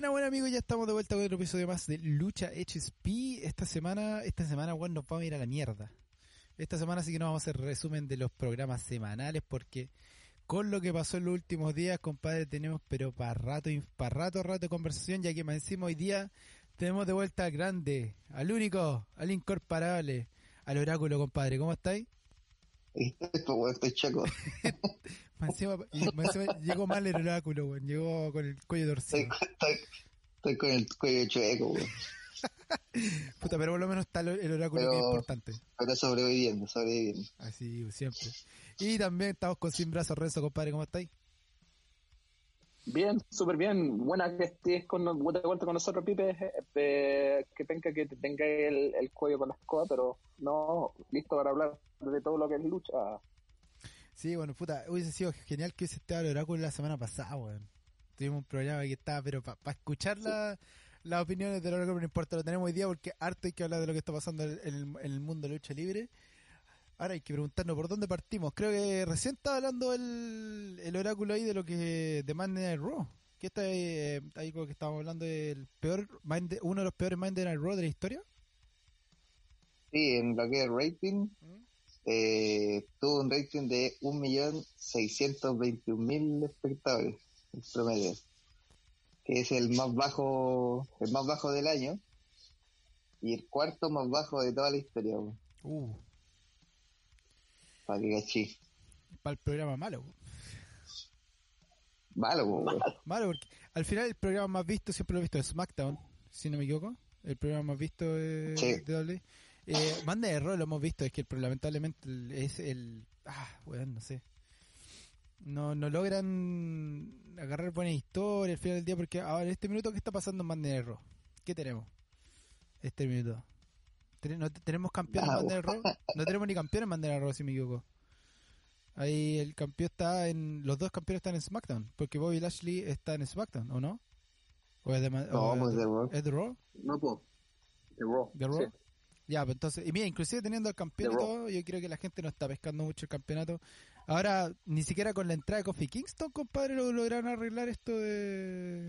Buena, buena amigos, ya estamos de vuelta con otro episodio más de Lucha HSP. Esta semana, esta semana, bueno, nos vamos a ir a la mierda. Esta semana sí que nos vamos a hacer resumen de los programas semanales porque con lo que pasó en los últimos días, compadre, tenemos pero para rato, para rato, rato de conversación, ya que más encima hoy día tenemos de vuelta al grande, al único, al incorporable, al oráculo, compadre. ¿Cómo estáis? Estoy chaco. llegó mal el oráculo, weón. Llegó con el cuello torcido. Estoy, estoy, con el cuello chueco, weón. Puta, pero por lo menos está el oráculo Pero- que es importante. Pero sobreviviendo, sobreviviendo. Así, siempre. Y también estamos con Sin Brazos, Renzo, compadre. ¿Cómo estáis? Bien, súper bien. Buena que estés con, de vuelta con nosotros, Pipe. Eh, que tenga que te tenga el, el cuello con la escoba, pero no, listo para hablar de todo lo que es lucha. Sí, bueno, puta, hubiese sido genial que hubiese estado el oráculo la semana pasada, weón. Tuvimos un programa que estaba, pero para escuchar la- las opiniones del oráculo no importa, lo tenemos hoy día porque harto hay que hablar de lo que está pasando en el, en el mundo de lucha libre. Ahora hay que preguntarnos por dónde partimos. Creo que recién estaba hablando el, el oráculo ahí de lo que de Monday Night Raw. Que está eh, ahí como que estábamos hablando del peor, uno de los peores Monday Night Raw de la historia. Sí, en lo que es rating, eh, tuvo un rating de 1.621.000 espectadores, el promedio. Que es el más bajo, el más bajo del año. Y el cuarto más bajo de toda la historia. Uh, para que cachí. para el programa malo. Malo. Malo, porque al final el programa más visto siempre lo he visto de SmackDown, si no me equivoco. El programa más visto de, Sí. de WWE. Eh, Manda de error lo hemos visto, es que el, lamentablemente es el... Ah, weón, no sé. No, no logran agarrar buena historia al final del día, porque ahora en este minuto, ¿qué está pasando en Manda de error? ¿Qué tenemos? Este minuto. No te- ¿Tenemos campeón en Ah, Manda de Raw? No tenemos ni campeón en de Raw, si me equivoco. Ahí el campeón está en. Los dos campeones están en SmackDown. Porque Bobby Lashley está en SmackDown, ¿o no? ¿O es de, No, pues de Raw. ¿Es de Raw? No, puedo. The Raw. ¿De Raw? Sí. Ya, pues entonces. Y mira, inclusive teniendo el campeón y todo, yo creo que la gente no está pescando mucho el campeonato. Ahora, ni siquiera con la entrada de Kofi Kingston, compadre, lo lograron arreglar esto de.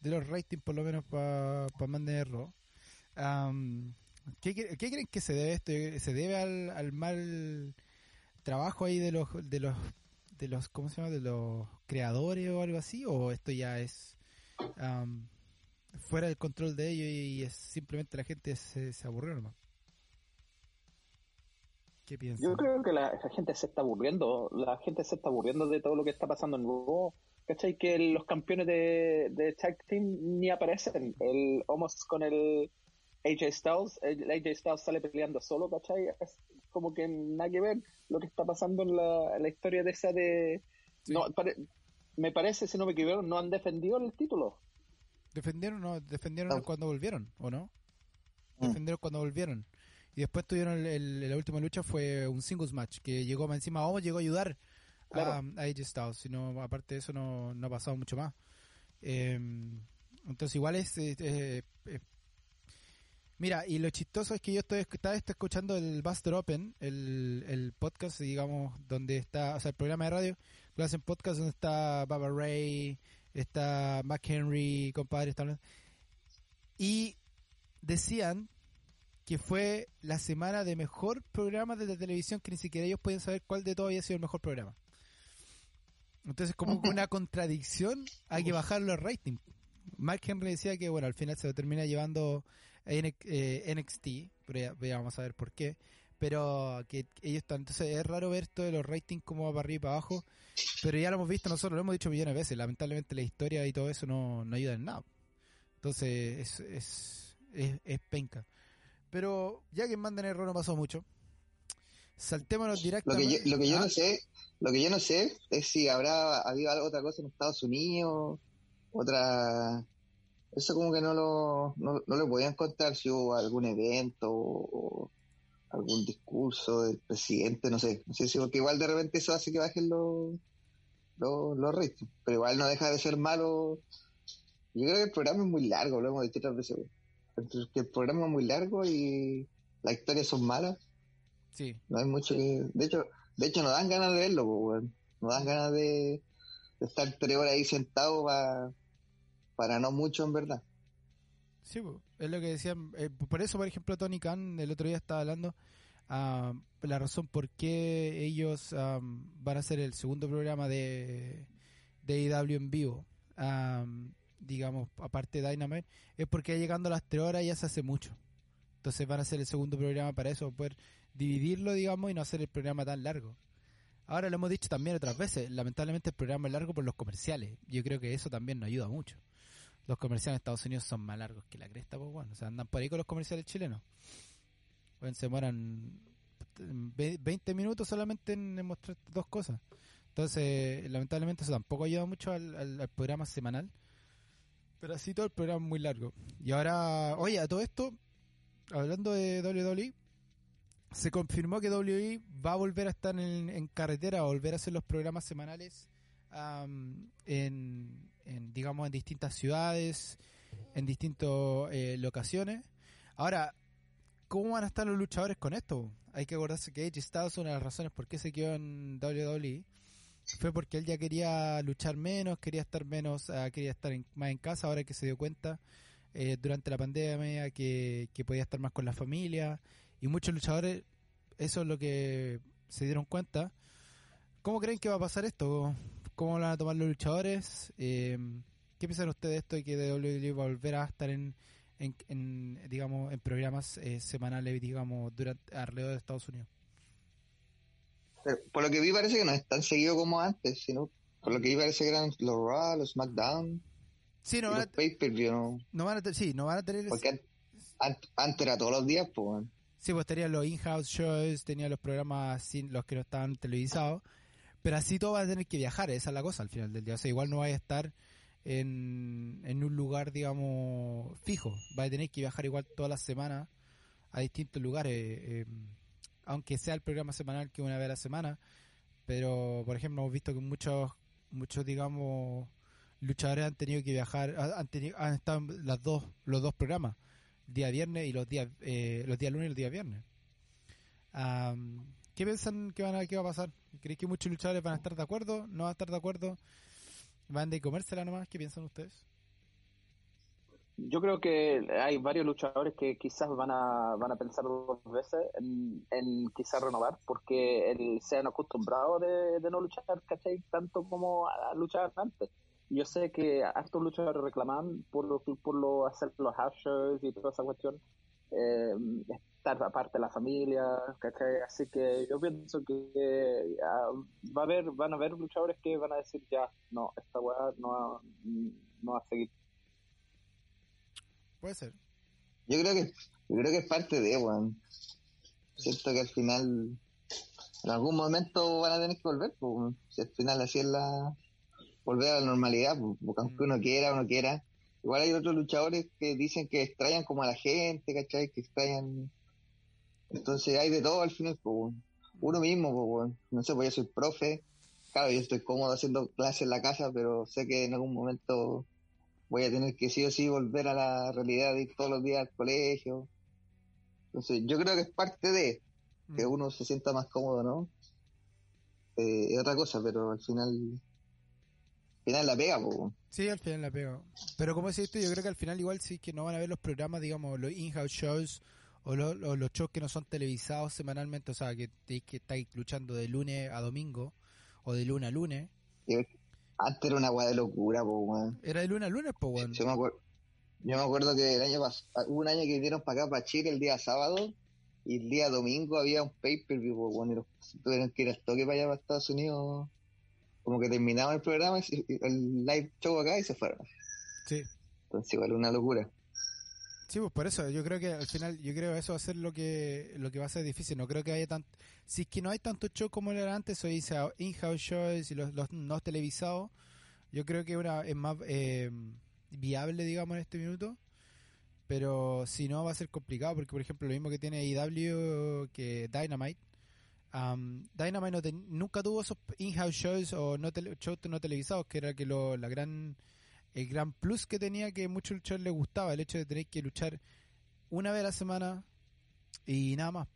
de los ratings, por lo menos para pa Monday Night Raw. Am, ¿qué, cre- qué creen que se debe esto? ¿Se debe al, al mal trabajo ahí de los de los de los cómo se llama de los creadores o algo así o esto ya es am, fuera del control de ellos y es simplemente la gente se, se aburrió nomás ¿qué piensan? Yo creo que la, la gente se está aburriendo. La gente se está aburriendo de todo lo que está pasando en Raw. ¿Cachai? Que los campeones de, de Tag Team ni aparecen. El Homos con el AJ Styles. El AJ Styles sale peleando solo, ¿cachai? Es como que nada que ver lo que está pasando en la, en la historia de esa de... Sí. No, pare- me parece, si no me equivoco, no han defendido el título. defendieron no defendieron No. cuando volvieron o no Mm. defendieron cuando volvieron y después tuvieron el, el- la última lucha fue un singles match que llegó más encima Homos llegó a ayudar a, Claro. a AJ Styles sino aparte de eso no, no ha pasado mucho más Eh, entonces igual es, eh, eh, eh, mira y lo chistoso es que yo estoy estaba escuchando el Buster Open el, el podcast digamos donde está o sea el programa de radio lo hacen podcast donde está Baba Ray está Mac Henry compadre está hablando. y decían que fue la semana de mejor programa de la televisión que ni siquiera ellos pueden saber cuál de todos había sido el mejor programa. Entonces, como una contradicción, hay que bajar los ratings. Mark Henry decía que, bueno, al final se lo termina llevando NXT, pero ya, ya vamos a ver por qué. Pero que ellos están, entonces es raro ver esto de los ratings como va para arriba y para abajo, pero ya lo hemos visto nosotros, lo hemos dicho millones de veces, lamentablemente la historia y todo eso no, no ayuda en nada. Entonces es, es, es, es penca. Pero ya que en Manda Error no pasó mucho, saltémonos Lo que directamente. yo, lo que yo Ah, no sé, lo que yo no sé es si habrá habido algo- otra cosa en Estados Unidos, otra eso como que no lo, no, no lo podían contar si hubo algún evento o, algún discurso del presidente, no sé, no sé si porque igual de repente eso hace que bajen los los, los ratings, pero igual no deja de ser malo. Yo creo que el programa es muy largo, lo hemos dicho otras veces. Entonces, que el programa es muy largo y las historias son malas. Sí, No hay mucho que... De hecho, de hecho no dan ganas de verlo, weón. No dan ganas de, de estar tres horas ahí sentado para para no mucho en verdad. Sí, es lo que decían. eh, por eso, por ejemplo, Tony Khan el otro día estaba hablando ah, la razón por qué ellos am, van a hacer el segundo programa de, de IW en vivo. am, digamos, aparte de Dynamite, es porque llegando a las 3 horas ya se hace mucho. Entonces van a hacer el segundo programa para eso, poder dividirlo, digamos, y no hacer el programa tan largo. Ahora lo hemos dicho también otras veces, lamentablemente el programa es largo por los comerciales. Yo creo que eso también nos ayuda mucho. Los comerciales en Estados Unidos son más largos que la cresta, pues bueno, o sea, andan por ahí con los comerciales chilenos. Bueno, se demoran ve- 20 minutos solamente en, mostrar dos cosas. Entonces, lamentablemente eso tampoco ayuda mucho al, programa semanal. Pero así todo el programa es muy largo. Y ahora, oye, a todo esto, hablando de WWE, se confirmó que WWE va a volver a estar en, en carretera, a volver a hacer los programas semanales am, en, en, digamos, en distintas ciudades, en distintas eh, locaciones. Ahora, ¿cómo van a estar los luchadores con esto? Hay que acordarse que Edge Styles, una de las razones por qué se quedó en WWE, fue porque él ya quería luchar menos, quería estar menos, ah, quería estar en- más en casa, ahora que se dio cuenta eh, durante la pandemia que, que podía estar más con la familia. Y muchos luchadores, eso es lo que se dieron cuenta. ¿Cómo creen que va a pasar esto? ¿Cómo lo van a tomar los luchadores? Eh, ¿Qué piensan ustedes de esto de que WWE va a volver a estar en, en, en, digamos, en programas eh, semanales, digamos, durante alrededor de Estados Unidos? Pero por lo que vi parece que no es tan seguido como antes, sino por lo que vi parece que eran los Raw, los SmackDown, Sí, no y van los a, pay-per-view, ¿no? no van a, sí, no van a tener... Porque an- an- antes era todos los días, pues. Sí, pues tenía los in-house shows, tenía los programas sin los que no estaban televisados, pero así todo va a tener que viajar, esa es la cosa al final del día. O sea, igual no va a estar en, en un lugar, digamos, fijo, va a tener que viajar igual todas las semanas a distintos lugares, eh, aunque sea el programa semanal que una vez a la semana, pero por ejemplo hemos visto que muchos, muchos digamos, luchadores han tenido que viajar, ha- han, tenido, han estado las dos, los dos programas día viernes y los días eh, los días lunes y los días viernes. ¿Qué piensan que, van a, va a pasar? ¿Creéis que muchos luchadores van a estar de acuerdo? ¿No van a estar de acuerdo? ¿Van de comérsela nomás? ¿Qué piensan ustedes? Yo creo que hay varios luchadores que quizás van a, van a pensar dos veces en, quizás renovar, porque el, se han acostumbrado de, no luchar, ¿cachai? Tanto como a, luchar antes. Yo sé que hartos luchadores reclaman por lo, por lo hacer los shows y toda esa cuestión, eh, estar aparte de la familia, ¿cachai? Así que yo pienso que ah, va a haber, van a haber luchadores que van a decir ya, no, esta weá no, va- no va a seguir. Puede ser. Yo creo que yo creo que es parte de, weón. Siento que al final, en algún momento van a tener que volver, pues, si al final así es la, volver a la normalidad, pues, porque aunque uno quiera o no quiera, igual hay otros luchadores que dicen que extrañan como a la gente, ¿cachai? Que extrañan, entonces hay de todo al final, pues, uno mismo, pues, no sé, pues yo soy profe, claro, yo estoy cómodo haciendo clases en la casa, pero sé que en algún momento voy a tener que sí o sí volver a la realidad de ir todos los días al colegio. Entonces, yo creo que es parte de que Mm. uno se sienta más cómodo, ¿no? Eh, es otra cosa, pero al final, al final la pega, po. Sí, al final la pego. Pero como decís tú, yo creo que al final igual sí que no van a ver los programas, digamos, los in-house shows o los, shows que no son televisados semanalmente, o sea, que, que estáis luchando de lunes a domingo o de lunes a lunes. Antes era una weá de locura, po, weón. Era de lunes a lunes, pues, bueno. Yo me acuerdo, yo me acuerdo que el año pas- hubo un año que vinieron para acá, para Chile, el día sábado, y el día domingo había un pay-per-view, po, weón, y los tuvieron que ir al toque para allá, para Estados Unidos, como que terminaban el programa, el live show acá, y se fueron. Sí. Entonces, igual una locura. Sí, pues por eso, yo creo que al final, yo creo que eso va a ser lo que lo que va a ser difícil. No creo que haya tanto. Si es que no hay tanto show como era antes, o dice in-house shows y los, los no televisados, yo creo que una es más eh, viable, digamos, en este minuto. Pero si no, va a ser complicado, porque por ejemplo, lo mismo que tiene IW que Dynamite. Um, Dynamite no nunca tuvo esos in-house shows o no shows no televisados, que era que lo, la gran el gran plus que tenía que muchos luchadores les gustaba, el hecho de tener que luchar una vez a la semana y nada más,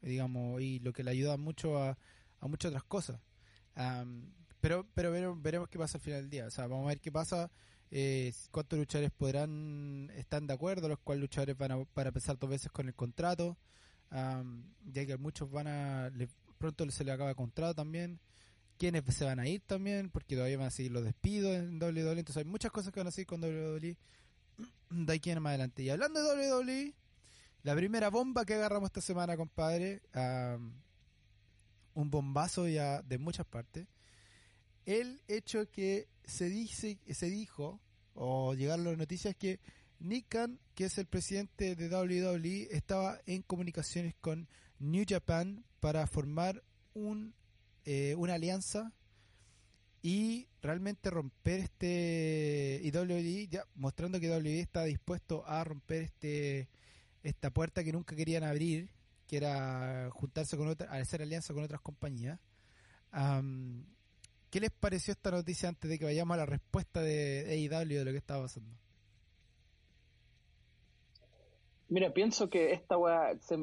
digamos, y lo que le ayuda mucho a, muchas otras cosas. Am, pero pero veremos, veremos qué pasa al final del día, o sea, vamos a ver qué pasa. eh, cuántos luchadores podrán estar de acuerdo, los cuales luchadores van a, para pensar dos veces con el contrato, am, ya que muchos van a, le- pronto se les acaba el contrato también, quiénes se van a ir también, porque todavía van a seguir los despidos en WWE, entonces hay muchas cosas que van a seguir con WWE de aquí en más adelante. Y hablando de WWE, la primera bomba que agarramos esta semana, compadre, am, un bombazo ya de muchas partes, el hecho que se dice, se dijo, o llegaron las noticias que Nick que es el presidente de WWE, estaba en comunicaciones con New Japan para formar un, eh, una alianza y realmente romper este y WWE ya mostrando que WWE está dispuesto a romper este esta puerta que nunca querían abrir que era juntarse con otra hacer alianza con otras compañías Am, ¿qué les pareció esta noticia antes de que vayamos a la respuesta de AEW de lo que estaba pasando? Mira, pienso que esta weá se,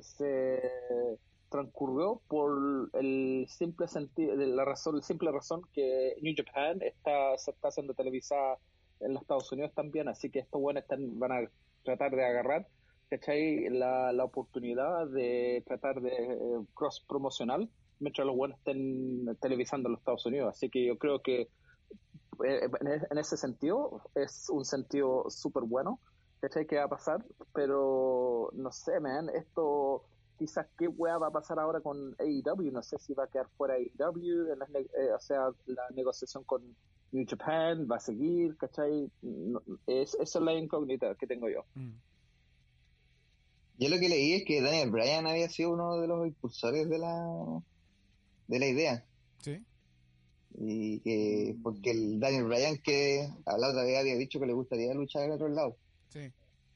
se, transcurrió por el simple sentido, la razón, la simple razón que New Japan está, se está haciendo televisada en los Estados Unidos también, así que estos buenos van a tratar de agarrar, ¿cachai? La, la oportunidad de tratar de eh, cross promocional mientras los buenos estén televisando en los Estados Unidos, así que yo creo que eh, en, en ese sentido es un sentido súper bueno ¿cachai? ¿Qué va a pasar? Pero no sé, man, esto quizás qué weá va a pasar ahora con AEW, no sé si va a quedar fuera AEW, en las ne- eh, o sea, la negociación con New Japan va a seguir, ¿cachai? No- es, esa es la incógnita que tengo yo. Mm. Yo lo que leí es que Daniel Bryan había sido uno de los impulsores de la de la idea. ¿Sí? Y que, porque el Daniel Bryan que a la otra vez había dicho que le gustaría luchar en otro lado.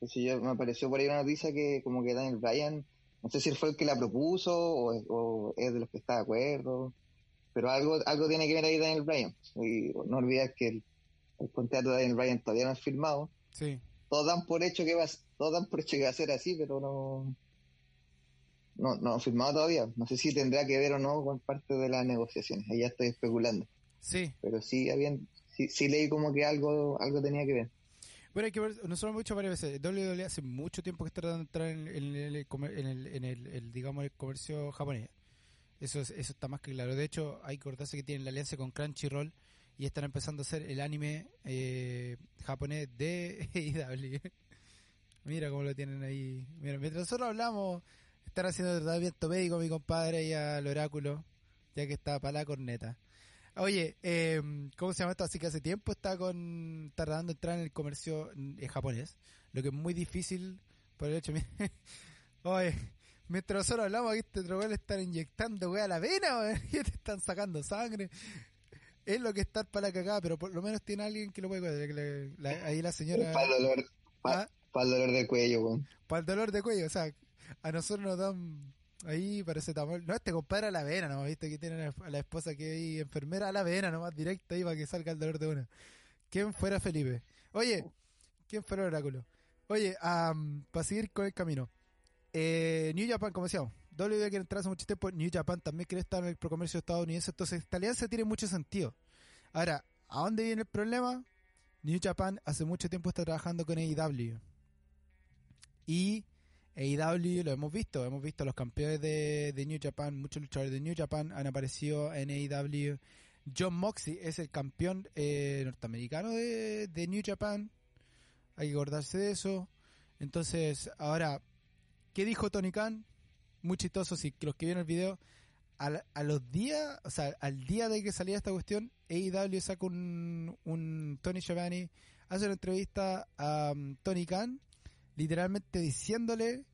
Entonces yo, me apareció por ahí una noticia que como que Daniel Bryan, no sé si él fue el que la propuso o, o es de los que está de acuerdo, pero algo algo tiene que ver ahí Daniel Bryan. Y no olvides que el, el contrato de Daniel Bryan todavía no es firmado. Sí. Todos dan por hecho que va, todos dan por hecho que va a ser así, pero no no no firmado todavía. No sé si tendrá que ver o no con parte de las negociaciones. Ahí ya estoy especulando, Sí. pero sí habían sí, sí leí como que algo algo tenía que ver. Bueno, hay que ver, nosotros hemos dicho varias veces, WWE hace mucho tiempo que está tratando de entrar en, el, en el, en el- el, digamos, el comercio japonés. Eso, es- eso está más que claro. De hecho, hay que acordarse que tienen la alianza con Crunchyroll y están empezando a hacer el anime eh, japonés de AEW. Mira cómo lo tienen ahí. Mira, mientras nosotros hablamos, están haciendo tratamiento médico mi compadre y al oráculo, ya que está para la corneta. Oye, eh, ¿cómo se llama esto? Así que hace tiempo está con tratando de entrar en el comercio eh, japonés, lo que es muy difícil por el hecho. Oye, mientras nosotros hablamos aquí, este trogal le están inyectando weá a la vena, y te están sacando sangre. Es lo que está para la cagada, pero por lo menos tiene alguien que lo puede cuidar, la- ahí la señora Para el dolor, Ah, para el dolor de cuello, weón. para el dolor de cuello, o sea, a nosotros nos dan ahí paracetamol. No, este compadre a la vena, ¿no? Viste que tiene a la esposa que es enfermera a la vena, nomás directa ahí para que salga el dolor de una. ¿Quién fuera Felipe? Oye, ¿quién fuera el oráculo? Oye, para seguir con el camino. Eh, New Japan, como decíamos, WWE quiere entrar hace mucho tiempo, New Japan también quiere estar en el procomercio estadounidense, entonces esta alianza tiene mucho sentido. Ahora, ¿a dónde viene el problema? New Japan hace mucho tiempo está trabajando con AEW. Y AEW lo hemos visto, hemos visto los campeones de, New Japan, muchos luchadores de New Japan han aparecido en AEW. John Moxley es el campeón eh, norteamericano de, New Japan. Hay que acordarse de eso. Entonces, ahora, ¿qué dijo Tony Khan? Muy chistoso, si los que vieron el video, al- a los días, o sea, al día de que salía esta cuestión, AEW saca un, un Tony Schiavone, hace una entrevista a um, Tony Khan, literalmente diciéndole,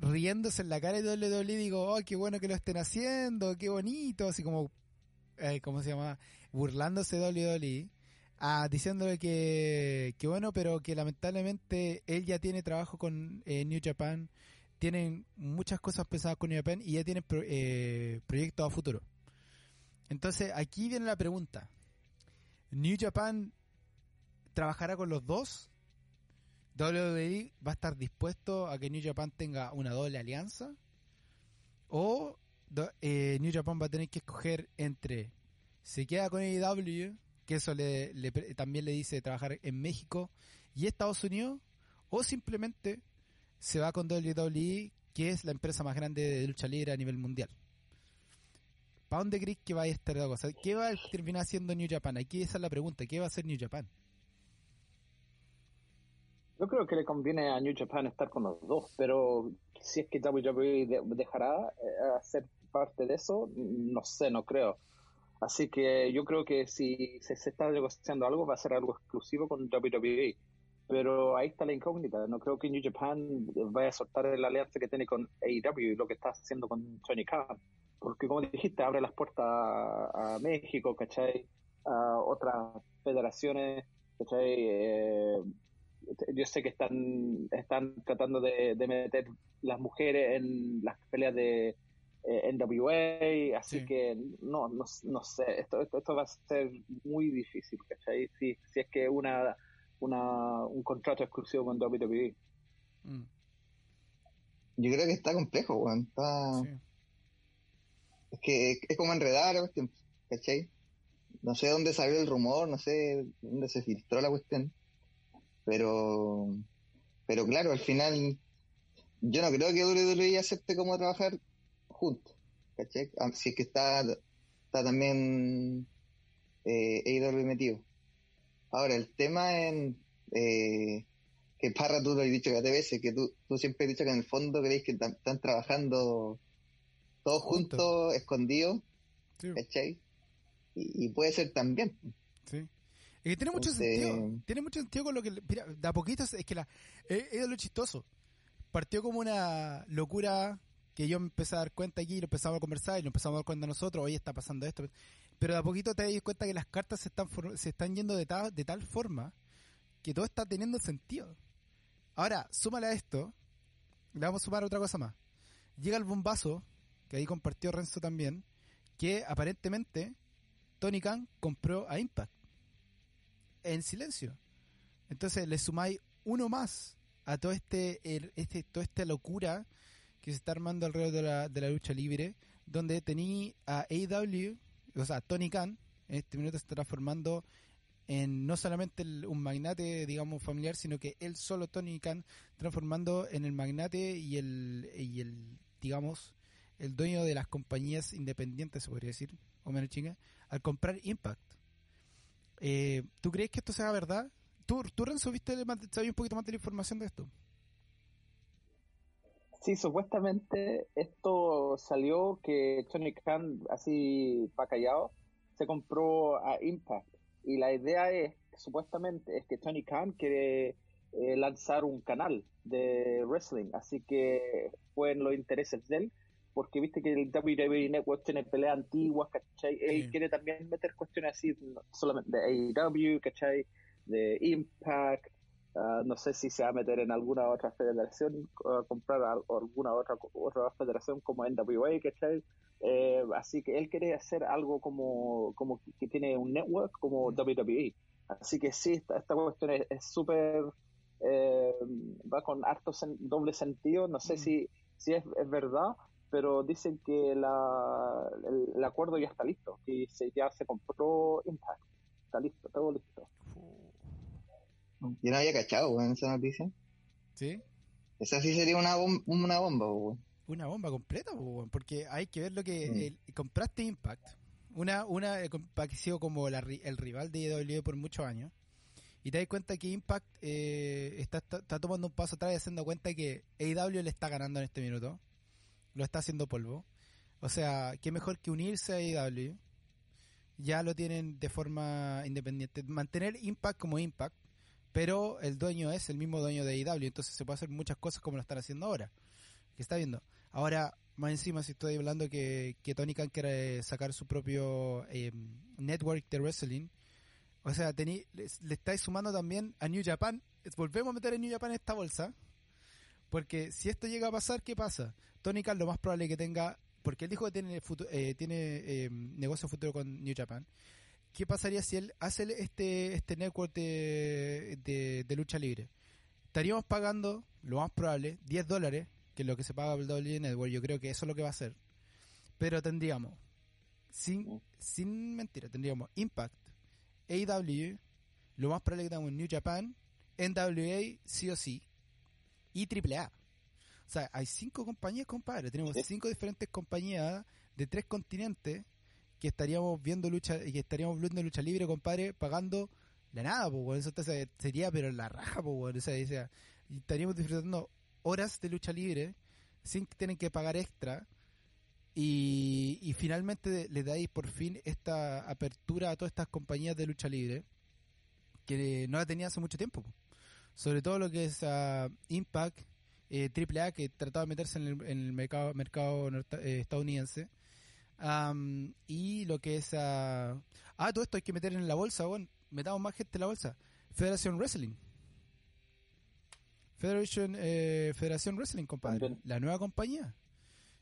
riéndose en la cara de WWE, digo, oh, qué bueno que lo estén haciendo, qué bonito, así como, eh, ¿cómo se llama? Burlándose de WWE, ah, diciéndole que, bueno, pero que lamentablemente él ya tiene trabajo con eh, New Japan, tienen muchas cosas pesadas con New Japan y ya tienen pro- eh, proyectos a futuro. Entonces, aquí viene la pregunta. ¿New Japan trabajará con los dos? WWE va a estar dispuesto a que New Japan tenga una doble alianza? ¿O eh, New Japan va a tener que escoger entre se queda con AEW que eso le, le- también le dice trabajar en México y Estados Unidos, o simplemente se va con WWE, que es la empresa más grande de lucha libre a nivel mundial. ¿Para dónde crees que va a estar la? ¿Qué va a terminar haciendo New Japan? Aquí esa es la pregunta. ¿Qué va a hacer New Japan? Yo creo que le conviene a New Japan estar con los dos, pero si es que WWE de- dejará eh, hacer parte de eso, no sé, no creo. Así que yo creo que si se, se está negociando algo, va a ser algo exclusivo con WWE. Pero ahí está la incógnita. No creo que New Japan vaya a soltar la alianza que tiene con AEW lo que está haciendo con Tony Khan. Porque como dijiste, abre las puertas a, a México, ¿cachai? A otras federaciones, ¿cachai? Eh, yo sé que están están tratando de, de meter las mujeres en las peleas de eh, NWA, así Sí. que no, no, no sé, esto, esto, esto va a ser muy difícil, ¿cachai? Si, si es que una, una un contrato exclusivo con WWE. Mm, Yo creo que está complejo, weón. Está... sí. Es que es como enredar la cuestión, ¿cachai? No sé dónde salió el rumor, no sé dónde se filtró la cuestión. Pero, pero claro, al final, yo no creo que WWE acepte cómo trabajar juntos, ¿cachai? Ah, Si es que está, está también eh, metido. Ahora, el tema en eh, que Parra tú lo has dicho que veces, que tú, tú siempre has dicho que en el fondo creéis que están trabajando todos Juntos. juntos, escondidos, Sí, ¿cachai? Y, y puede ser también. sí. Es que tiene mucho Entonces- sentido. Tiene mucho sentido con lo que. Mira, de a poquito es que la. Es, es lo chistoso. Partió como una locura que yo empecé a dar cuenta aquí, y lo empezamos a conversar y lo empezamos a dar cuenta nosotros. Hoy está pasando esto. Pero de a poquito te das cuenta que las cartas se están, se están yendo de, ta- de tal forma que todo está teniendo sentido. Ahora, súmale a esto. Le vamos a sumar otra cosa más. Llega el bombazo, que ahí compartió Renzo también, que aparentemente Tony Khan compró a Impact en silencio. Entonces le sumáis uno más a todo este, este toda esta locura que se está armando alrededor de la, de la lucha libre, donde tení a AEW, o sea, Tony Khan, en este minuto se está transformando en no solamente el- un magnate, digamos, familiar, sino que él solo, Tony Khan, transformando en el magnate y el, y el digamos, el dueño de las compañías independientes, se podría decir, o menos chinga, al comprar Impact. Eh, ¿Tú crees que esto sea verdad? ¿Tú, tú Renzo, sabías un poquito más de la información de esto? Sí, supuestamente esto salió que Tony Khan, así para callado, se compró a Impact. Y la idea es, supuestamente, es que Tony Khan quiere eh, lanzar un canal de wrestling. Así que fue en los intereses de él, porque viste que el WWE Network tiene peleas antiguas, ¿cachai? Él Sí. quiere también meter cuestiones así, no solamente de AEW, ¿cachai? De Impact, Ah, no sé si se va a meter en alguna otra federación, comprar al- alguna otra otra federación como NWA, ¿cachai? Eh, así que él quiere hacer algo como, como que- que tiene un network como WWE. Así que sí, esta, esta cuestión es es súper, eh, va con harto sen- doble sentido. No sé Mm. si, si es, es verdad, pero dicen que la, el, el acuerdo ya está listo, que se, ya se compró Impact. Está listo, todo listo. Yo no había cachado, weón, esa noticia. ¿Sí? Esa sí sería una, bom- una bomba, weón. Una bomba completa, weón, porque hay que ver lo que Mm. el- compraste Impact, una una eh, que ha sido como la ri- el rival de IW por muchos años, y te das cuenta que Impact eh, está, está, está tomando un paso atrás y haciendo cuenta que AEW le está ganando en este minuto, lo está haciendo polvo. O sea, qué mejor que unirse a AEW, ya lo tienen de forma independiente, mantener Impact como Impact, pero el dueño es el mismo dueño de AEW, entonces se puede hacer muchas cosas como lo están haciendo ahora que está viendo. Ahora, más encima, si estoy hablando que, que Tony Khan quiere sacar su propio eh, network de wrestling, o sea, tení, le, le estáis sumando también a New Japan. Volvemos a meter a New Japan en esta bolsa, porque si esto llega a pasar, ¿qué pasa? Tony Khan lo más probable que tenga, porque él dijo que tiene, eh, tiene eh, negocio futuro con New Japan. ¿Qué pasaría si él hace este, este network de, de, de lucha libre? Estaríamos pagando, lo más probable, 10 dólares que es lo que se paga por el WWE Network, yo creo que eso es lo que va a hacer. Pero tendríamos, sin, sin mentira, tendríamos Impact, AEW, lo más probable que tengamos New Japan, NWA, sí o sí, y AAA. O sea, hay cinco compañías, compadre. Tenemos Sí. cinco diferentes compañías de tres continentes que estaríamos viendo lucha, que estaríamos viendo lucha libre, compadre, pagando la nada, pues. Eso entonces sería, pero la raja, pues. O sea, o sea, y estaríamos disfrutando horas de lucha libre sin que tienen que pagar extra. Y, y finalmente le dais por fin esta apertura a todas estas compañías de lucha libre que no la tenía hace mucho tiempo. po. Sobre todo lo que es ah, Impact, eh, AAA, que trataba de meterse en el, en el mercado, mercado norte- eh, estadounidense. Am, y lo que es... ah, ah, todo esto hay que meter en la bolsa, bueno, metamos más gente en la bolsa. Federación Wrestling. Federation, eh, Federación Wrestling, compadre. También. La nueva compañía.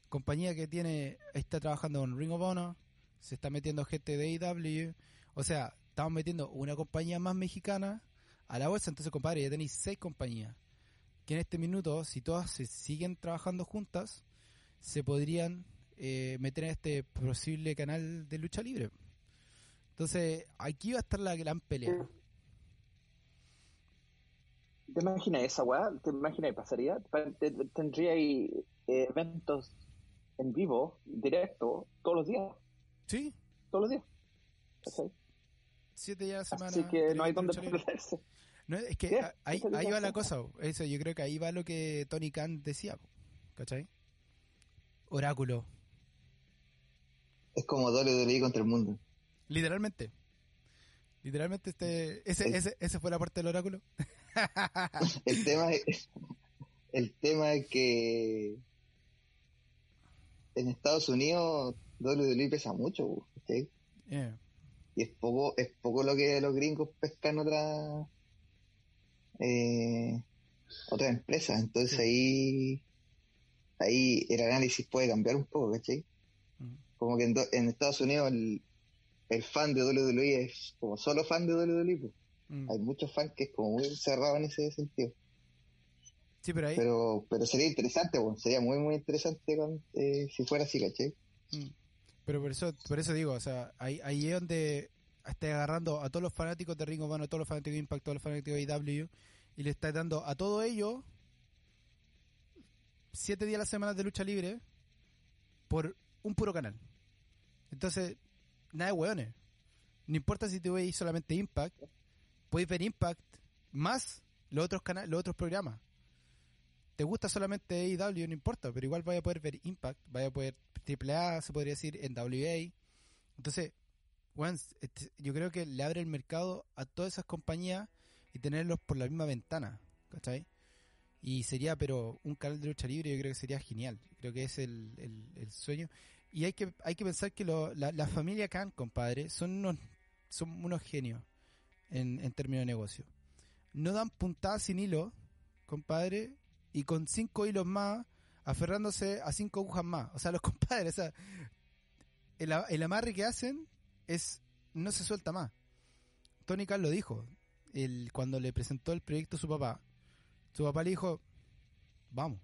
Compañía que tiene está trabajando con Ring of Honor, se está metiendo gente de AEW. O sea, estamos metiendo una compañía más mexicana a la bolsa. Entonces, compadre, ya tenéis seis compañías. Que en este minuto, si todas se siguen trabajando juntas, se podrían eh, meter en este posible canal de lucha libre. Entonces, aquí va a estar la gran pelea. ¿Te imaginas esa weá? ¿Te imaginas pasaría? Pa- te- te- Tendría ahí eh, eventos en vivo, directo, todos los días. Sí, Todos los días. Siete días a la semana. Así que no hay donde perderse. No, es que Sí, ahí, ahí va la cosa. Eso, yo creo que ahí va lo que Tony Khan decía. ¿Cachai? Oráculo. Es como WWE contra el mundo. Literalmente. Literalmente este, ese, El- ese, ese fue la parte del oráculo. El tema es, el tema es que en Estados Unidos WWE pesa mucho, ¿cachai? Yeah. Y es poco, es poco lo que los gringos pescan otra eh, otras empresas. Entonces ahí ahí el análisis puede cambiar un poco, ¿cachai? Mm. Como que en, do- en Estados Unidos el, el fan de WWE es como solo fan de WWE. pues. Mm. Hay muchos fans que es como muy cerrado en ese sentido. Sí, pero ahí. Pero, pero sería interesante, bueno, sería muy, muy interesante con- eh, si fuera así, ¿cachai? Mm. Pero por eso, por eso digo, o sea, ahí, ahí es donde está agarrando a todos los fanáticos de Ring of Honor, a todos los fanáticos de Impact, a todos los fanáticos de AEW, y le está dando a todo ello siete días a la semana de lucha libre por un puro canal. Entonces, nada de hueones. No importa si te veis solamente Impact, podéis ver Impact más los otros canales, los otros programas. Te gusta solamente AEW, no importa, pero igual vaya a poder ver Impact, vaya a poder AAA, se podría decir, en WA. Entonces, weón, este, yo creo que le abre el mercado a todas esas compañías y tenerlos por la misma ventana, ¿cachai? Y sería, pero un canal de lucha libre yo creo que sería genial. Creo que es el, el- el sueño. Y hay que, hay que pensar que lo- la, la familia Khan, compadre, son unos, son unos genios en, en términos de negocio. No dan puntadas sin hilo, compadre, y con cinco hilos más, aferrándose a cinco agujas más. O sea, los compadres, o sea, el, el amarre que hacen es no se suelta más. Tony Khan lo dijo el, cuando le presentó el proyecto a su papá. Su papá le dijo, vamos.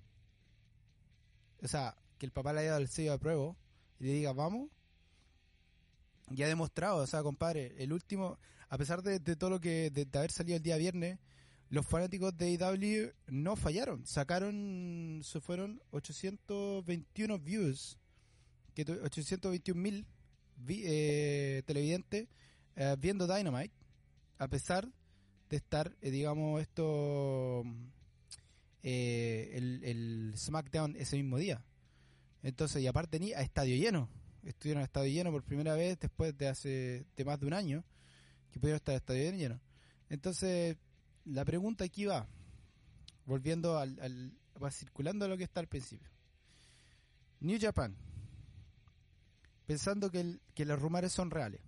O sea, que el papá le haya dado el sello de prueba y le diga, vamos. Ya ha demostrado, o sea, compadre, el último, a pesar de, todo lo que, de, haber salido el día viernes, los fanáticos de AEW no fallaron. Sacaron, se fueron 821 views, que tu- 821 mil vi- eh, televidentes eh, viendo Dynamite, a pesar de estar, eh, digamos, esto, eh, el, SmackDown ese mismo día. Entonces, y aparte ni a estadio lleno. Estuvieron a estadio lleno por primera vez después de hace de más de un año que pudieron estar a estadio lleno. Entonces, la pregunta aquí va, volviendo al, al va circulando a lo que está al principio. New Japan, pensando que, que los rumores son reales.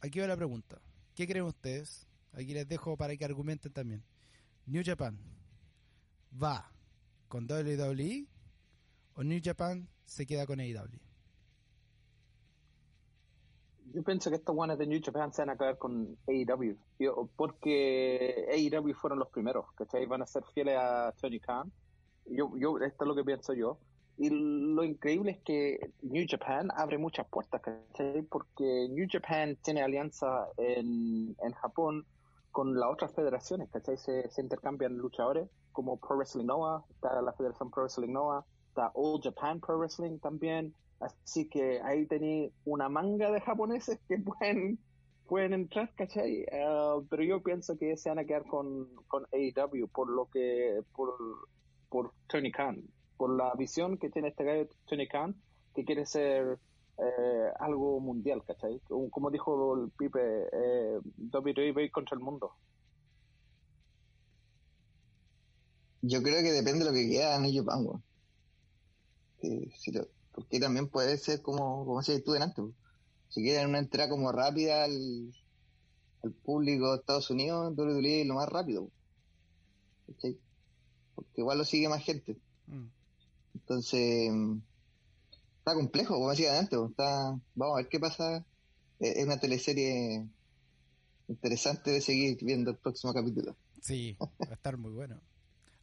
Aquí va la pregunta. ¿Qué creen ustedes? Aquí les dejo para que argumenten también. New Japan va con WWE o New Japan se queda con AEW. Yo pienso que estos guanes de New Japan se van a quedar con AEW. Porque AEW fueron los primeros, ¿cachai? Van a ser fieles a Tony Khan. Yo, yo, esto es lo que pienso yo. Y lo increíble es que New Japan abre muchas puertas, ¿cachai? Porque New Japan tiene alianza en, en Japón con las otras federaciones, ¿cachai? Se, intercambian luchadores como Pro Wrestling Noah, está la Federación Pro Wrestling Noah, está All Japan Pro Wrestling también, así que ahí tenéis una manga de japoneses que pueden pueden entrar, ¿cachai? Ah, pero yo pienso que se van a quedar con, con AEW por lo que, por, por Tony Khan, por la visión que tiene este gallo Tony Khan, que quiere ser eh, algo mundial, ¿cachai? Como, dijo el Pipe, eh, WWE contra el mundo. Yo creo que depende de lo que quiera en ellos Japan, porque también puede ser como, como decías tú delante, si quieren una entrada como rápida al, al público de Estados Unidos, WWE es lo más rápido. Porque igual lo sigue más gente. Mm. Entonces, está complejo, como decía antes. Está, vamos a ver qué pasa. Es una teleserie interesante de seguir viendo el próximo capítulo. Sí, va a estar muy bueno.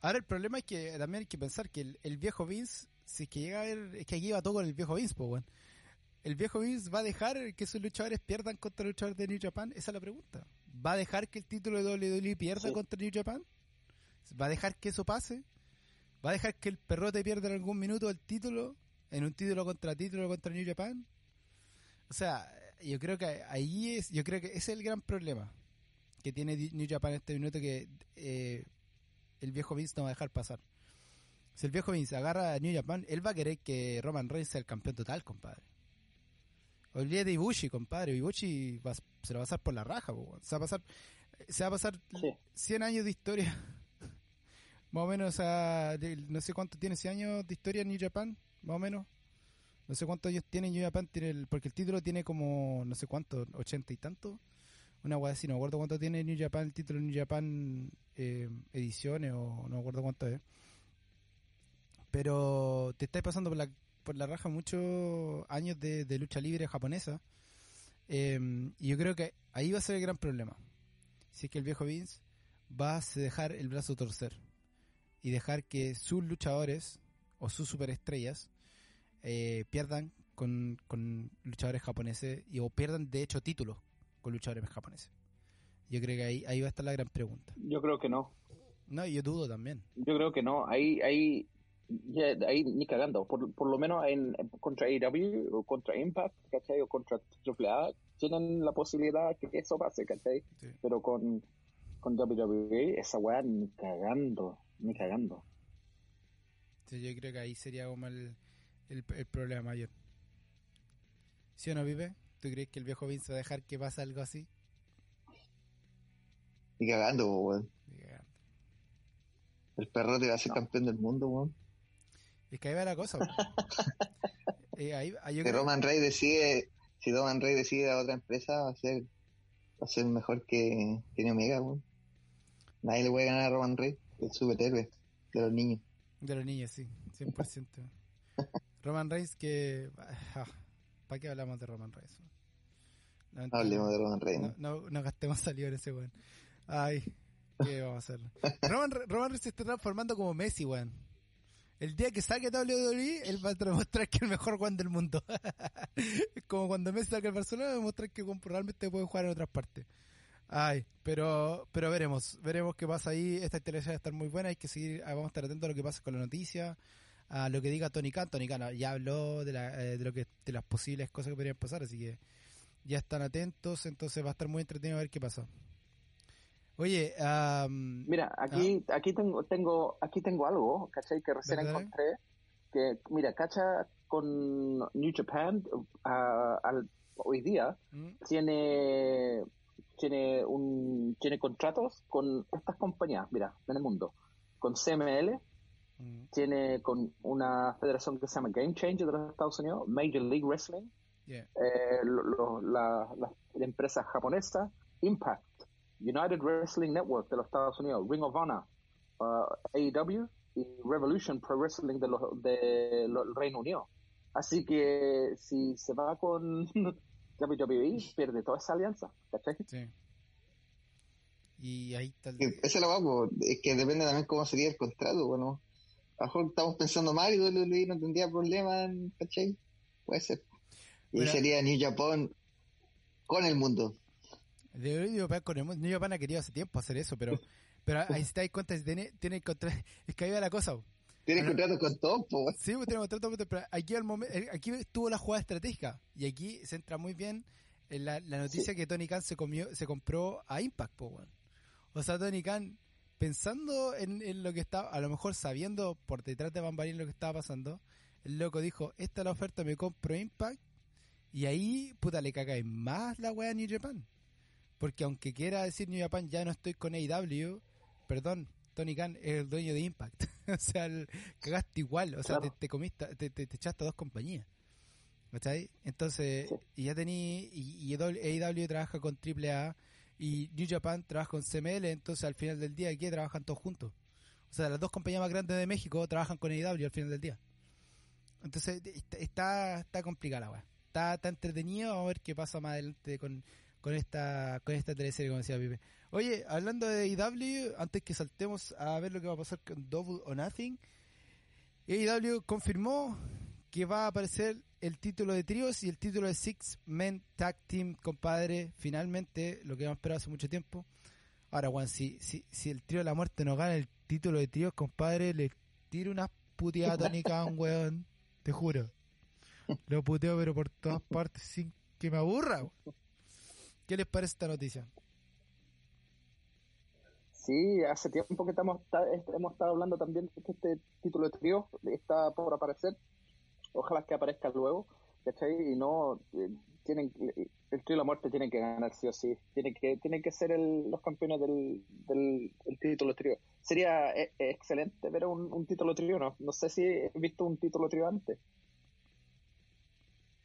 Ahora el problema es que también hay que pensar que el, viejo Vince, si es que llega a ver, es que aquí va todo con el viejo Vince, pues bueno ¿El viejo Vince va a dejar que sus luchadores pierdan contra los luchadores de New Japan? Esa es la pregunta. ¿Va a dejar que el título de WWE pierda contra New Japan? ¿Va a dejar que eso pase? ¿Va a dejar que el perrote pierda en algún minuto el título? ¿En un título contra título contra New Japan? O sea, yo creo que ahí es, yo creo que ese es el gran problema que tiene New Japan en este minuto que eh, el viejo Vince no va a dejar pasar. Si el viejo Vince agarra a New Japan, él va a querer que Roman Reigns sea el campeón total, compadre. Olvídate de Ibushi, compadre. Ibushi se lo va a pasar por la raja, se va a pasar, se va a pasar 100 años de historia. Más o menos, no sé cuánto tiene, 100 años de historia en New Japan, más o menos. No sé cuántos años tiene New Japan, tiene porque el título tiene como, no sé cuánto, 80 y tanto. Una guay así, no me acuerdo cuánto tiene New Japan, el título de New Japan eh, ediciones o no me acuerdo cuánto es. Pero te estáis pasando por la por la raja muchos años de, lucha libre japonesa. Em, y yo creo que ahí va a ser el gran problema. Si es que el viejo Vince va a dejar el brazo torcer y dejar que sus luchadores o sus superestrellas eh, pierdan con, luchadores japoneses y, o pierdan de hecho títulos con luchadores japoneses. Yo creo que ahí, ahí va a estar la gran pregunta. Yo creo que no. No, yo dudo también. Yo creo que no. Ahí, ahí ya ahí ni cagando, por, por lo menos en, contra AEW o contra Impact, ¿cachai? O contra AAA, tienen la posibilidad que eso pase, ¿cachai? Pero con, con WWE, esa weá ni cagando, ni cagando. Sí, yo creo que ahí sería como el, el, problema mayor. ¿Sí o no, Vive? ¿Tú crees que el viejo Vince va a dejar que pase algo así? Ni cagando, weón. El perro te va a ser campeón del mundo, weón. Es que ahí va la cosa. eh, si Roman Rey decide, si Roman Rey decide a otra empresa, va a ser, va a ser mejor que, que Omega, Nadie le puede ganar a Roman Rey, el superhéroe de los niños. De los niños, sí, 100%. Roman Reigns que... Ah, ¿Para qué hablamos de Roman Reigns? No, Hablemos de Roman Reigns. No, no, gastemos saliva en ese weón. Ay, ¿qué vamos a hacer? Roman, Roman Reigns se está transformando como Messi, weón. El día que saque WWE, él va a demostrar que es el mejor Juan del mundo. es como cuando Messi saca el Barcelona, va a demostrar que realmente puede jugar en otras partes. Ay, pero pero veremos, veremos qué pasa ahí. Esta historia va a estar muy buena, hay que seguir, ah, vamos a estar atentos a lo que pasa con la noticia, a lo que diga Tony Khan. Tony Khan ya habló de, la, eh, de lo que de las posibles cosas que podrían pasar, así que ya están atentos, entonces va a estar muy entretenido a ver qué pasa. Oye, mira, aquí, ¿ah? aquí tengo, tengo, aquí tengo algo, ¿cachai? Que recién encontré. Que, mira, cacha con New Japan al, hoy día ¿Mm? tiene tiene un tiene contratos con estas compañías, mira, en el mundo, con CML, ¿Mm? tiene con una federación que se llama Game Changer de los Estados Unidos, Major League Wrestling, eh, la, la, empresa japonesa, Impact, United Wrestling Network de los Estados Unidos, Ring of Honor, uh, AEW y Revolution Pro Wrestling de los de Reino Unido. Así que si se va con WWE, pierde toda esa alianza. ¿cachai? Sí. Y ahí está el... Ese es lo es que depende también cómo sería el contrato. Bueno, A lo mejor estamos pensando mal y WWE no tendría problema, ¿cachai? Puede ser. Y Bueno. sería New Japan con el mundo. De New Japan, con el mundo- New Japan ha querido hace tiempo hacer eso, pero, pero ahí se te das cuenta, si tiene, tiene contra- es que ahí va la cosa. Po. Tiene Ah, contrato con todos, weón. Sí, pues tenemos contrato, pero aquí, al momen- eh, aquí estuvo la jugada estratégica y aquí se entra muy bien en la, la noticia que Tony Khan se comió, se compró a Impact, weón. O sea, Tony Khan, pensando en, en lo que estaba, a lo mejor sabiendo por detrás de bambalinas lo que estaba pasando, el loco dijo, esta es la oferta, me compro Impact y ahí, puta, le cagáis más la wea a New Japan. Porque aunque quiera decir New Japan, ya no estoy con AEW, perdón, Tony Khan es el dueño de Impact. o sea, el- cagaste igual, o sea, Claro. te, te comiste, te, te, te echaste a dos compañías. ¿Cachai? Entonces, Sí. y ya tení, y, y AEW trabaja con AAA y New Japan trabaja con CML, entonces al final del día aquí trabajan todos juntos. O sea, las dos compañías más grandes de México trabajan con AEW al final del día. Entonces, está, está, está complicada la weá. Está, está entretenido, vamos a ver qué pasa más adelante con, con esta con esta teleserie, como decía Pipe. Oye, hablando de AEW, antes que saltemos a ver lo que va a pasar con Double or Nothing, AEW confirmó que va a aparecer el título de tríos y el título de Six Men Tag Team, compadre. Finalmente, lo que hemos esperado hace mucho tiempo. Ahora, Juan, si, si, si el trío de la muerte no gana el título de tríos, compadre, le tiro unas puteadas a Tony Khan, weón. Te juro. Lo puteo, pero por todas partes sin que me aburra. ¿Qué les parece esta noticia? Sí, hace tiempo que estamos, ta- hemos estado hablando también de que este título de trío está por aparecer. Ojalá que aparezca luego, ¿cachai? Y no, eh, tienen, el trío de la muerte tiene que ganar sí o sí. Tienen que, tienen que ser el- los campeones del, del el título de trío. Sería eh, excelente ver un, un título de trío, ¿no? No sé si he visto un título de trío antes.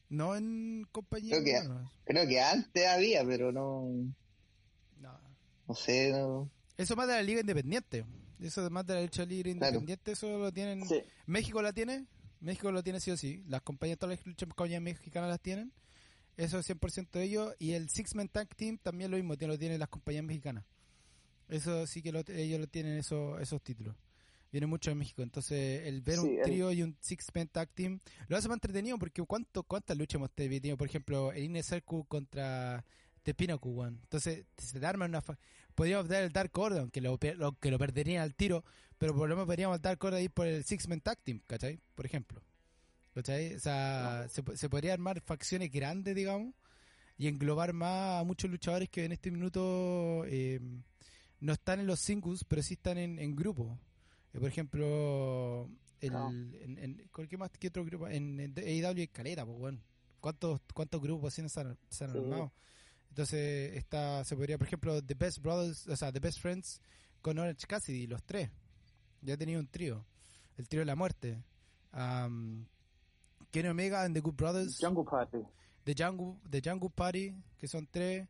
No en compañía. Creo que- no, Creo que antes había, pero no, no. no sé, no. Eso más de la liga independiente. Eso más de la lucha libre Claro. independiente, eso lo tienen. Sí, México la tiene, México lo tiene sí o sí. Las compañías, todas las luchas compañías mexicanas las tienen. Eso es 100% de ellos. Y el Six Man Tag Team también lo mismo, lo tienen las compañías mexicanas. Eso sí que lo- ellos lo tienen esos, esos títulos. Viene mucho de México. Entonces, el ver Sí, un el- trío y un Six Man Tag Team lo hace más entretenido porque ¿cuánto, ¿cuántas luchas hemos tenido? Por ejemplo, el Inner Circle contra The Pinnacle One. Entonces, se te arma una. Podríamos dar el Dark Order, aunque lo, que lo perderían al tiro, pero por lo menos podríamos el Dark Order ir por el Six Man Tag Team, ¿cachai? Por ejemplo. ¿Cachai? O sea, se, po- se podría armar facciones grandes, digamos, y englobar más a muchos luchadores que en este minuto eh, no están en los singles, pero sí están en, en grupo. Eh, por ejemplo, el, Ah. en, en- ¿con ¿qué más que otro grupo? En, en AEW y Calera, pues bueno. ¿Cuántos, ¿Cuántos grupos así se han, se han Sí. armado? Entonces, está, se podría, por ejemplo, The Best Brothers, o sea, The Best Friends con Orange Cassidy, los tres. Ya tenido un trío. El trío de la muerte. Um, Kenny Omega and The Good Brothers. Jungle Party. The Jungle, The Jungle Party, que son tres.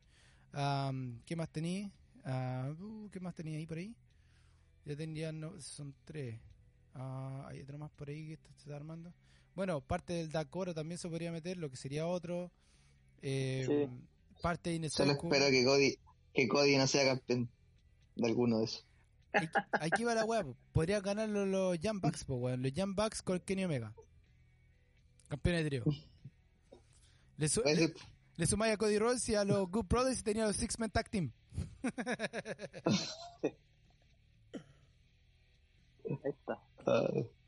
Um, ¿Qué más tenía? Ah, uh, ¿Qué más tenía ahí por ahí? Ya tendrían, no, son tres. Ah, hay otro más por ahí que está- se está armando. Bueno, parte del Dakota también se podría meter, lo que sería otro. Eh, Sí. Parte de Solo espero que Cody, que Cody no sea campeón de alguno de esos. Aquí, va la weá, po. podría ganar los, los Young Bucks, po, weón. Los Bucks con Kenny Omega. Campeón de trío. Le, su- le, le sumáis a Cody Rhodes y a los Good Brothers y tenía los Six Man Tag Team. Ahí está.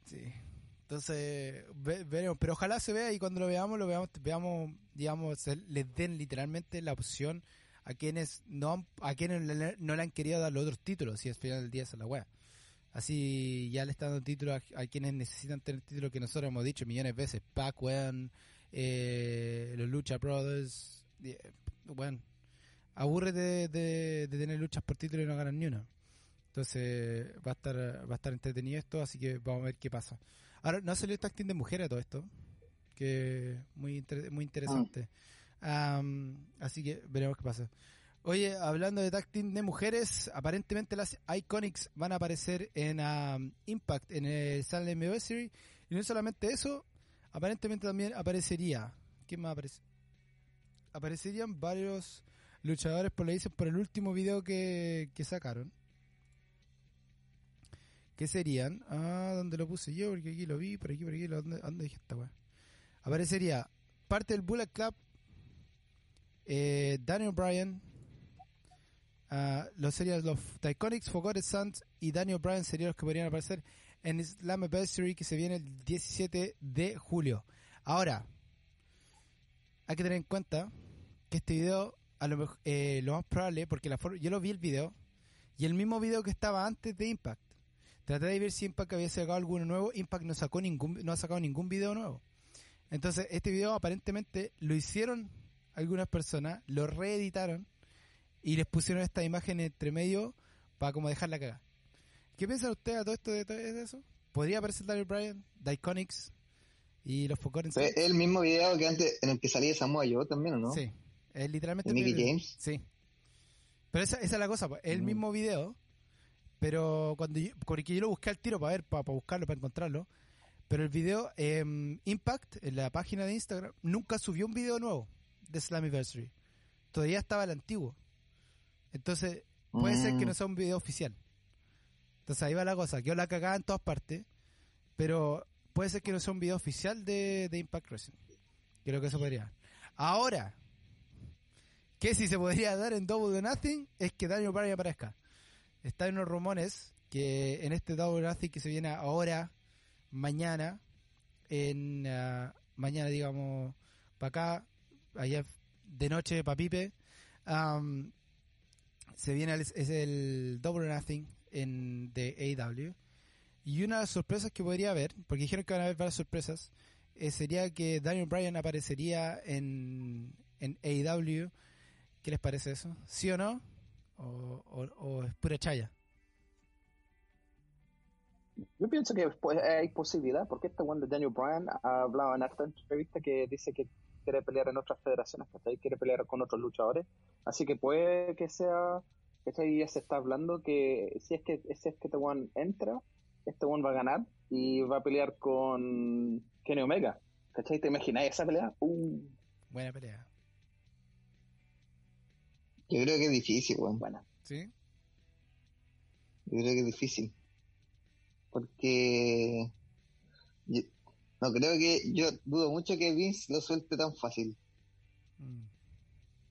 Sí. Entonces, ve- veremos. Pero ojalá se vea y cuando lo veamos, lo veamos, veamos digamos, les den literalmente la opción a quienes no han- a quienes le- no le han querido dar los otros títulos, si al final del día es la wea. Así ya le están dando títulos a, quienes necesitan tener títulos que nosotros hemos dicho millones de veces. Pac, weón, eh, los Lucha Brothers, eh, bueno, aburrete de, de- de tener luchas por título y no ganan ni una. Entonces va a estar va a estar entretenido esto, así que vamos a ver qué pasa. Ahora, no salió el tag team de mujeres a todo esto, que muy muy interesante. Am, así que veremos qué pasa. Oye, hablando de tag team de mujeres, aparentemente las Iconics van a aparecer en am, Impact, en el Sale Anniversary. Y no solamente eso, aparentemente también aparecería. ¿Quién más aparece? Aparecerían varios luchadores por le dicen por el último video que, que sacaron. Que serían, ah, ¿dónde lo puse yo? Porque aquí lo vi, por aquí, por aquí, ¿dónde, dónde dije esta weá? Aparecería parte del Bullet Club, eh, Daniel Bryan, ah, los serían los Iconics, Forgotten Sons y Daniel Bryan serían los que podrían aparecer en Slammiversary que se viene el 17 de julio. Ahora, hay que tener en cuenta que este video, a lo, mejor, eh, lo más probable, porque la yo lo vi el video, y el mismo video que estaba antes de Impact. Traté de ver si Impact había sacado alguno nuevo. Impact no sacó ningún, no ha sacado ningún video nuevo. Entonces, este video aparentemente lo hicieron algunas personas, lo reeditaron y les pusieron esta imagen entre medio para como dejarla cagar. ¿Qué piensan ustedes a todo esto de, eso? ¿Podría aparecer Daniel Bryan, The Iconics y los Forgotten Es el mismo video que antes en el que salía Samoa Joe también, no? Sí, es literalmente. Mickey James. Sí. Pero esa, esa, es la cosa, pues, el mm. mismo video, pero cuando yo, porque yo lo busqué al tiro para ver, para, buscarlo, para encontrarlo, pero el video eh, Impact, en la página de Instagram, nunca subió un video nuevo de Slammiversary. Todavía estaba el antiguo. Entonces, puede ser que no mm. sea un video oficial. Entonces ahí va la cosa, yo la cagaba en todas partes, pero puede ser que no sea un video oficial de, Impact Wrestling. Creo que eso podría. Ahora, que si se podría dar en Double or Nothing es que Daniel Bryan aparezca. Están unos rumores que en este Double que se viene ahora, mañana, en ah, mañana digamos, para acá, allá de noche para Pipe, se viene el, es el Double Nothing en, de AEW. Y una de las sorpresas que podría haber, porque dijeron que van a haber varias sorpresas, eh, sería que Daniel Bryan aparecería en, en AEW. ¿Qué les parece eso? ¿Sí o no? ¿O, es pura chaya? Yo pienso que hay posibilidad, porque este one de Daniel Bryan ha hablado en esta entrevista que dice que quiere pelear en otras federaciones, que quiere pelear con otros luchadores. Así que puede que sea ¿cachai? Ya se está hablando que si es que, si es que este one entra, este one va a ganar y va a pelear con Kenny Omega. ¿Cachai? ¿Te imagináis esa pelea? Uh. Buena pelea. Yo creo que es difícil, weón. Buena. ¿Sí? Yo creo que es difícil. Porque... no creo que... Yo dudo mucho que Vince lo suelte tan fácil. Mm.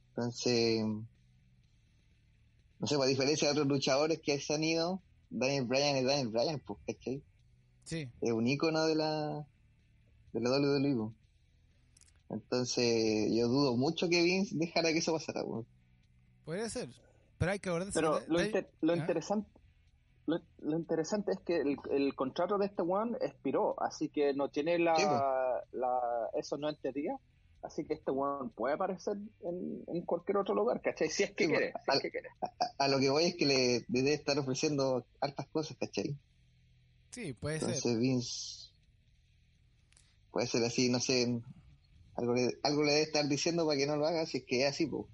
Entonces no sé, a diferencia de otros luchadores que se han ido, Daniel Bryan es Daniel Bryan, pues, ¿cachai? Sí. Es un ícono de la, de la WWE. Entonces, yo dudo mucho que Vince dejara que eso pasara, pues. Puede ser, pero hay que acordarse. Pero lo, lo interesante lo, interesante es que el, contrato de este one expiró, así que no tiene la, la eso no entendía Así que este weón puede aparecer en, cualquier otro lugar, ¿cachai? Si es que quiere. a, lo que voy es que le, debe estar ofreciendo hartas cosas, ¿cachai? Sí, puede ser. Vince puede ser así, no sé, algo le, algo le debe estar diciendo para que no lo haga, si es que es así, pues.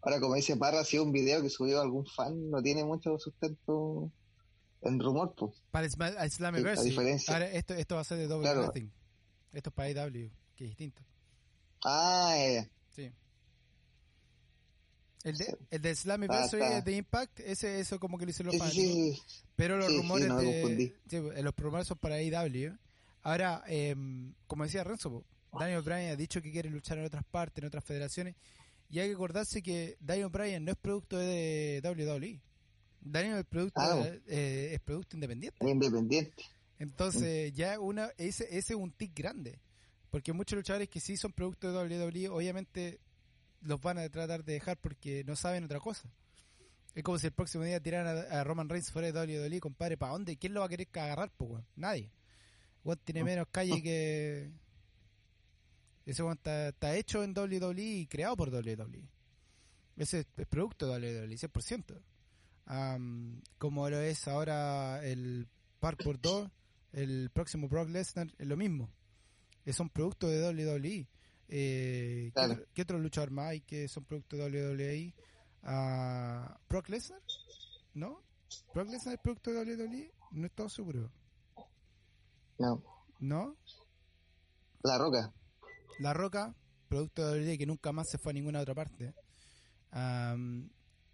Ahora, como dice Parra, si es un video que subió algún fan, no tiene mucho sustento en rumor, pues. Para Slammiversary. diferencia. Ahora, esto, esto va a ser de doble claro. Esto es para AW, que es distinto. Ah, Sí. El de, el de Slammiversary, el de Impact, ese eso como que lo hicieron los sí, Pero los rumores de, eh, los rumores son para AEW. Ahora, eh, como decía Renzo, Daniel Bryan ha dicho que quiere luchar en otras partes, en otras federaciones. Y hay que acordarse que Daniel Bryan no es producto de WWE. Daniel es producto, eh, es producto independiente. Independiente. Entonces, ya una ese, ese es un tic grande. Porque muchos luchadores que sí son productos de WWE, obviamente los van a tratar de dejar porque no saben otra cosa. Es como si el próximo día tiraran a, Roman Reigns fuera de WWE, compadre, ¿para dónde? ¿Quién lo va a querer agarrar, pues, Nadie. Juan tiene menos calle que... Ese Juan está, hecho en WWE y creado por WWE. Ese es, producto de WWE, 100%. como lo es ahora el Parkour 2, el próximo Brock Lesnar, es lo mismo son productos de WWE. Eh, ¿qué, otro luchador más hay que son productos de WWE? Uh, ¿Brock Lesnar? ¿No? ¿Brock Lesnar es producto de WWE? No estoy seguro. No. ¿No? La Roca. La Roca, producto de WWE que nunca más se fue a ninguna otra parte.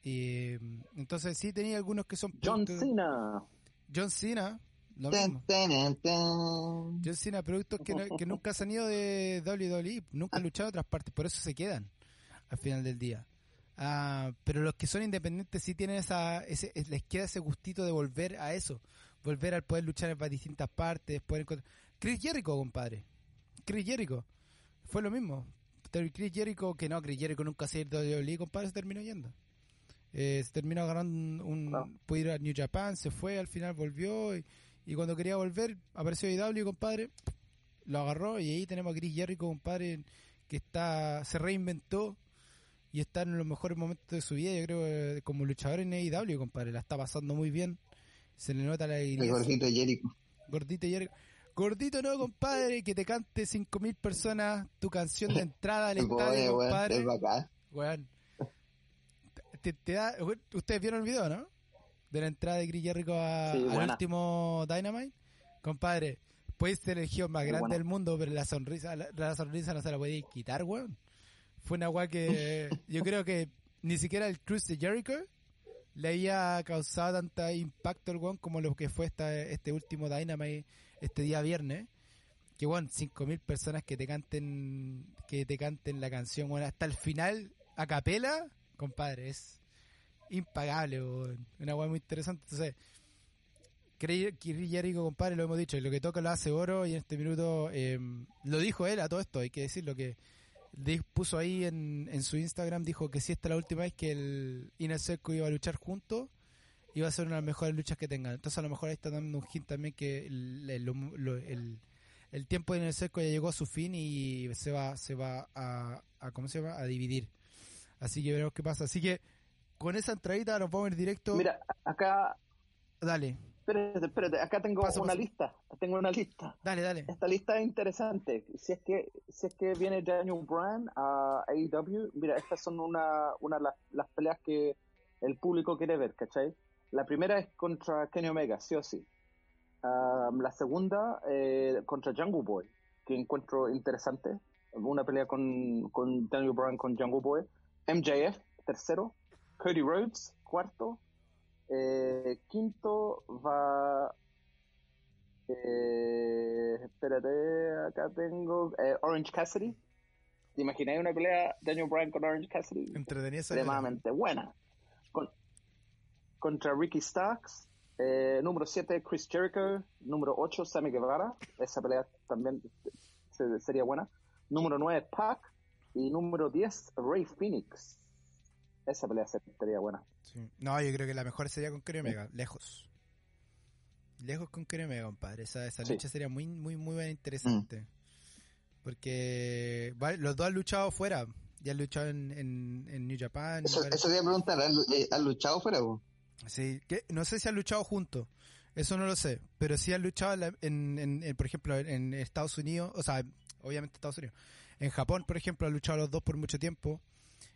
y, entonces sí tenía algunos que son John Cena. John Cena, lo mismo. John Cena, productos que, que nunca se han ido de WWE, nunca han luchado en otras partes, por eso se quedan al final del día. Ah, pero los que son independientes sí tienen esa, ese, les queda ese gustito de volver a eso, volver al poder luchar en distintas partes, poder encontrar... Chris Jericho, compadre. Chris Jericho. Fue lo mismo. Chris Jericho, que no, Chris Jericho nunca se ha ido de WWE, compadre, se terminó yendo. Eh, se terminó agarrando un... Pudo ir a New Japan, se fue, al final volvió y, cuando quería volver apareció IW, compadre. Lo agarró y ahí tenemos a Chris Jericho, compadre, que está se reinventó y está en los mejores momentos de su vida, yo creo, eh, como luchador en AEW, compadre. La está pasando muy bien. Se le nota la El gordito Jericho. Gordito Jericho. Gordito no, compadre, que te cante 5.000 personas tu canción de entrada al estadio, compadre. Es bacán. Te, da, Ustedes vieron el video, ¿no? De la entrada de Chris Jericho al último Dynamite. Compadre, puedes ser el geo más grande del mundo, pero la sonrisa, la, sonrisa no se la puede quitar, weón fue una agua que yo creo que ni siquiera el Cruise de Jericho le había causado tanta impacto al one como lo que fue esta, este último Dynamite este día viernes. Que bueno, 5000 personas que te canten que te canten la canción bueno, hasta el final a capela, compadre, es impagable, una agua muy interesante. Entonces, Chris Jericho, compadre, lo hemos dicho, lo que toca lo hace oro y en este minuto eh, lo dijo él a todo esto, hay que decirlo que puso ahí en, en su Instagram, dijo que si esta es la última vez que el Inner Circle iba a luchar juntos, iba a ser una de las mejores luchas que tengan. Entonces a lo mejor ahí está dando un hint también que el, el, el, tiempo de Inner Circle ya llegó a su fin y se va, se va a, a, ¿cómo se llama? a dividir. Así que veremos qué pasa. Así que con esa entradita nos vamos a ir directo. Mira, acá... Dale. Espérate, espérate, acá tengo una lista, tengo una lista. Dale, dale. Esta lista es interesante. Si es que si es que viene Daniel Bryan a AEW, mira, estas son una una las, las peleas que el público quiere ver, ¿cachai? La primera es contra Kenny Omega, sí o sí. la segunda eh, contra Jungle Boy, que encuentro interesante. Una pelea con, con Daniel Bryan con Jungle Boy. MJF, tercero. Cody Rhodes, cuarto. Eh, quinto va. Eh, espérate, acá tengo eh, Orange Cassidy. ¿Te imagináis una pelea Daniel Bryan con Orange Cassidy? Entretenida Extremadamente buena. Contra Ricky Starks. Eh, número 7, Chris Jericho. Número 8, Sammy Guevara. Esa pelea también sería buena. Número 9, Pac. Y número 10, Ray Phoenix. Esa pelea sería buena. No, yo creo que la mejor sería con Kenny Omega, lejos. Lejos con Kenny Omega, compadre. Esa, esa lucha sería muy, muy, muy buena, interesante. Mm. Porque los dos han luchado fuera. Ya han luchado en, en, New Japan. Eso, eso a preguntar, eh, ¿han, luchado fuera vos? Sí, no sé si han luchado juntos. Eso no lo sé. Pero sí han luchado, en, en, por ejemplo, en Estados Unidos. O sea, obviamente Estados Unidos. En Japón, por ejemplo, han luchado los dos por mucho tiempo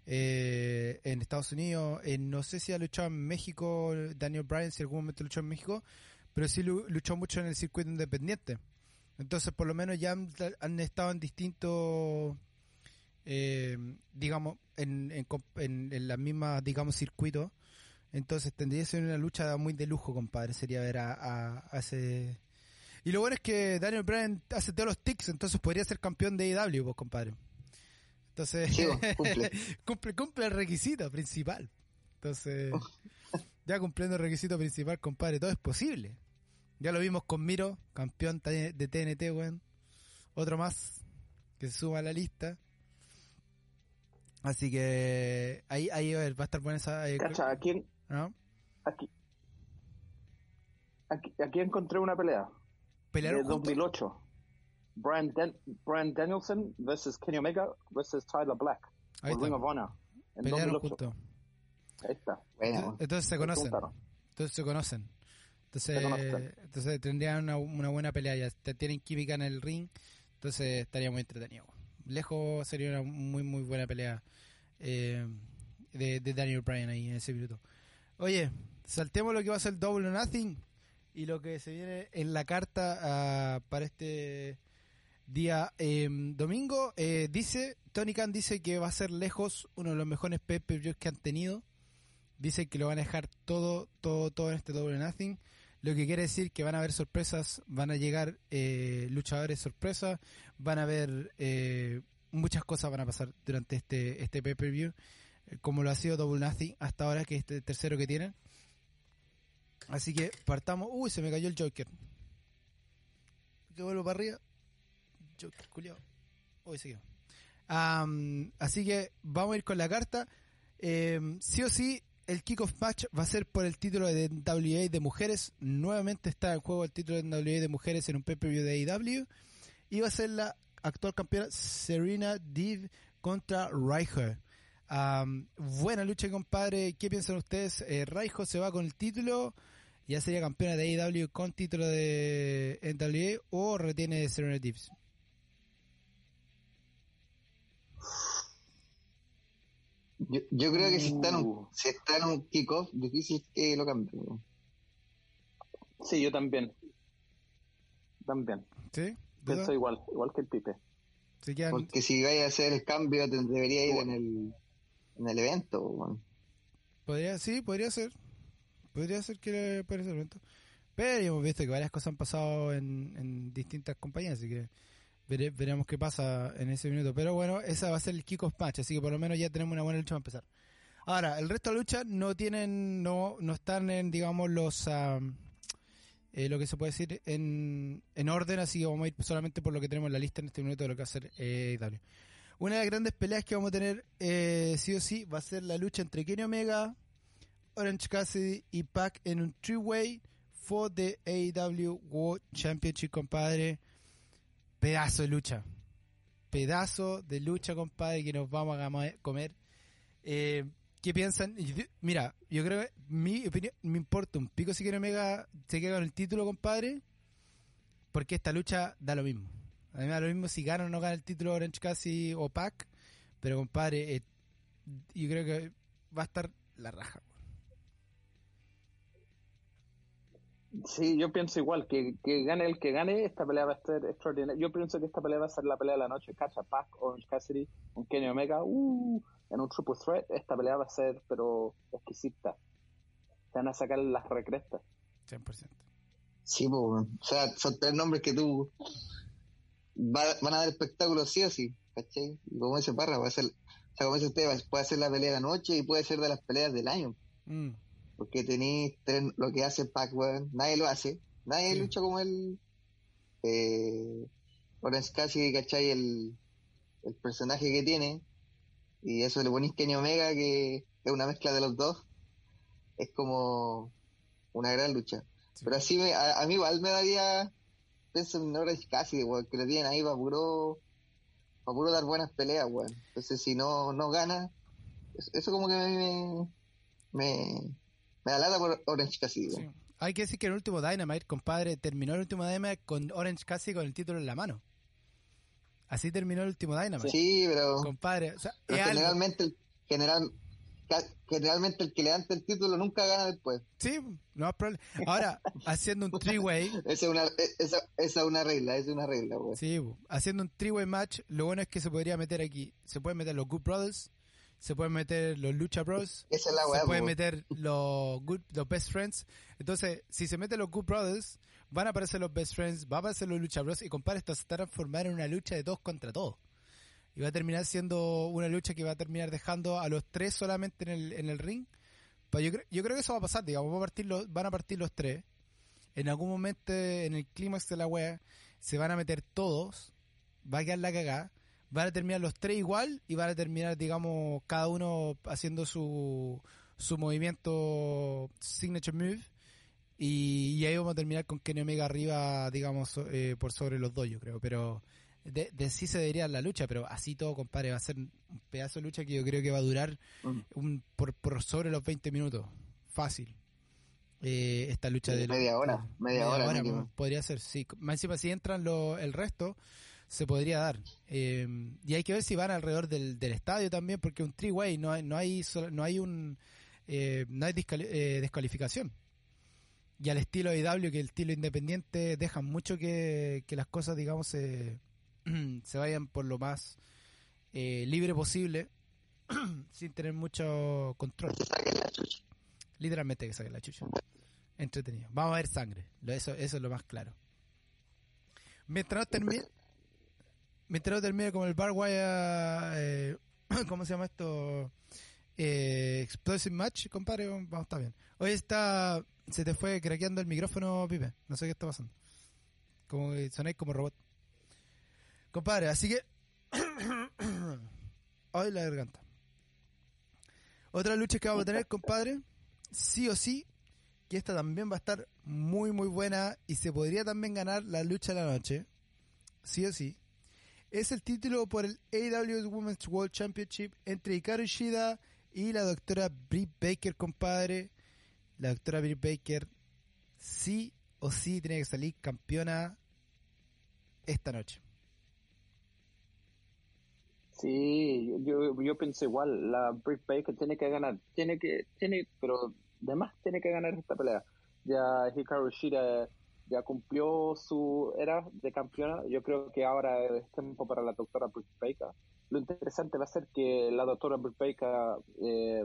eh, en Estados Unidos. No sé si ha luchado en México Daniel Bryan, si algún momento luchó en México, pero sí luchó mucho en el circuito independiente. Entonces, por lo menos ya han, estado en distintos, eh, digamos, en, en, en, las mismas, digamos, circuitos. Entonces, tendría que ser una lucha muy de lujo, compadre. Sería ver a, a, ese. Y lo bueno es que Daniel Bryan hace todos los tics, entonces podría ser campeón de AEW, vos, compadre. Entonces, cumple. cumple. el requisito principal. Entonces, ya cumpliendo el requisito principal, compadre, todo es posible. Ya lo vimos con Miro, campeón de TNT, weón. Otro más que se suma a la lista. Así que ahí, ahí va a estar buena esa. Eh, Cacha, aquí, aquí, aquí, aquí encontré una pelea. ¿Pelearon de 2008. Brian, Brian Danielson versus Kenny Omega versus Tyler Black. Ahí Ring of Honor. En Ahí está. entonces se conocen. Entonces se conocen. Entonces, entonces tendrían una, una, buena pelea. Ya tienen química en el ring. Entonces estaría muy entretenido. Lejos sería una muy, muy buena pelea eh, de, de, Daniel Bryan ahí en ese minuto. Oye, saltemos lo que va a ser Double Nothing y lo que se viene en la carta uh, para este día em, domingo. Eh, dice, Tony Khan dice que va a ser lejos uno de los mejores pay que han tenido. Dice que lo van a dejar todo, todo, todo en este Double Nothing. lo que quiere decir que van a haber sorpresas, van a llegar eh, luchadores sorpresas, van a haber eh, muchas cosas van a pasar durante este este pay-per-view, como lo ha sido Double Nothing hasta ahora, que es este tercero que tienen. Así que partamos. Uy, se me cayó el Joker. Que vuelvo para arriba. Joker, culiao. Uy, siguió. Am, así que vamos a ir con la carta. Em, sí o sí, el kickoff match va a ser por el título de NWA de mujeres. Nuevamente está en juego el título de NWA de mujeres en un pay-per-view de AEW. Y va a ser la actual campeona Serena Deeb contra Riker. Am, buena lucha, compadre. ¿Qué piensan ustedes? Eh, Riker se va con el título. Ya sería campeona de AEW con título de NWA o retiene Serena Deeb. Yo, yo creo que si está en un, Uh. si está en un kickoff, difícil que lo cambien. weón. Sí, yo también. También. ¿Sí? Pienso igual, igual que el Pipe. ¿Se quedan- Porque si vaya a hacer el cambio, te- debería ir en el, en el evento. Podría, sí, podría ser. Podría ser que puede ser evento. Pero hemos visto que varias cosas han pasado en, en distintas compañías, así que vere- veremos qué pasa en ese minuto. Pero bueno, esa va a ser el kickoff match, así que por lo menos ya tenemos una buena lucha para empezar. Ahora, el resto de la lucha no tienen, no, no están en, digamos, los, am, eh, lo que se puede decir, en, en orden, así que vamos a ir solamente por lo que tenemos en la lista en este minuto de lo que va a ser eh. Una de las grandes peleas que vamos a tener, eh, sí o sí, va a ser la lucha entre Kenny Omega, Orange Cassidy y Pac en un three-way for the AEW World Championship, compadre. Pedazo de lucha. Pedazo de lucha, compadre, que nos vamos a comer. Eh, ¿Qué piensan? Mira, yo creo que mi opinión me importa un pico si Kenny Omega se queda con el título, compadre, porque esta lucha da lo mismo. A mí me da lo mismo si gana o no gana el título Orange Cassidy o Pac, pero compadre, eh, yo creo que va a estar la raja. Sí, yo pienso igual, que, que gane el que gane, esta pelea va a ser extraordinaria. Yo pienso que esta pelea va a ser la pelea de la noche. Cacha, Pac, Orange Cassidy, un Kenny Omega, uh, en un triple threat, esta pelea va a ser, pero exquisita. Se van a sacar las recrestas. 100%. Sí, pues, o sea, son tres nombres que tú va- van a dar espectáculo sí o sí, ¿cachai? Y como dice Parra, va a ser, o sea, como dice usted, puede ser la pelea de la noche y puede ser de las peleas del año, Mm, porque tenéis lo que hace Pac, weón, nadie lo hace, nadie Sí. lucha como él, eh, Orange Cassidy, ¿cachai? El, el personaje que tiene, y eso le ponís Kenny Omega, que es una mezcla de los dos, es como una gran lucha. sí. Pero así me, a, a mí igual me daría, pienso en Orange Cassidy, weón, que lo tienen ahí para puro, para puro dar buenas peleas, weón. Entonces si no, no gana, eso, eso como que me, me, me da lata por Orange Cassidy, Sí. weón. Hay que decir que el último Dynamite, compadre, terminó el último Dynamite con Orange Cassidy con el título en la mano. Así terminó el último Dynamite. Sí, pero, Compadre, o sea, pero es algo. generalmente, general, generalmente el que levanta el título nunca gana después. Sí, no hay problema. Ahora, haciendo un three-way, Esa es una, e- esa, esa es una regla, esa es una regla, weón. sí, haciendo un three-way match, lo bueno es que se podría meter aquí. Se pueden meter los Good Brothers, se pueden meter los Lucha Bros, Esa es la se weá, pueden po. meter los good, los best friends. Entonces, si se meten los good brothers, van a aparecer los best friends, va a aparecer los lucha bros y compadre, esto se transformar en una lucha de todos contra todos. Y va a terminar siendo una lucha que va a terminar dejando a los tres solamente en el, en el ring. Pero yo, creo, yo creo que eso va a pasar, digamos, va a partir los, van a partir los tres. En algún momento, en el clímax de la wea, se van a meter todos, va a quedar la cagada, van a terminar los tres igual y van a terminar, digamos, cada uno haciendo su, su movimiento signature move y, y ahí vamos a terminar con Kenny Omega arriba, digamos, eh, por sobre los dos, yo creo, pero de, de sí se debería la lucha, pero así todo, compadre, va a ser un pedazo de lucha que yo creo que va a durar Mm. un, por, por sobre los 20 minutos, fácil. Eh, esta lucha de media hora, media hora mínimo. po- podría ser, sí. Más encima, si entran lo- el resto, se podría dar. Eh, y hay que ver si van alrededor del, del estadio también, porque un three-way no hay, no hay, no hay un eh, no hay eh, descalificación. Y al estilo IW, que el estilo independiente, dejan mucho que, que las cosas, digamos, se, se vayan por lo más eh, libre posible, sin tener mucho control. Literalmente que saquen la chucha. entretenido. Vamos a ver sangre. Eso, eso es lo más claro. Mientras no termine, mientras no termine como el bar eh, ¿cómo se llama esto? Eh, Explosive Match, compadre, vamos, está bien. Hoy está, se te fue craqueando el micrófono, Pipe. No sé qué está pasando. Como sonáis como robot. Compadre, así que... Ay, la garganta. Otra lucha que vamos a tener, compadre, sí o sí, que esta también va a estar muy muy buena y se podría también ganar la lucha de la noche, sí o sí, es el título por el AWS Women's World Championship entre Hikaru Shida y la doctora Britt Baker, compadre. La doctora Britt Baker sí o sí tiene que salir campeona esta noche. Sí, yo, yo pienso igual, la Britt Baker tiene que ganar, tiene que, tiene, pero además tiene que ganar esta pelea. Ya Hikaru Shida ya cumplió su era de campeona, yo creo que ahora es tiempo para la doctora Britt Baker. Lo interesante va a ser que la doctora Britt Baker, eh,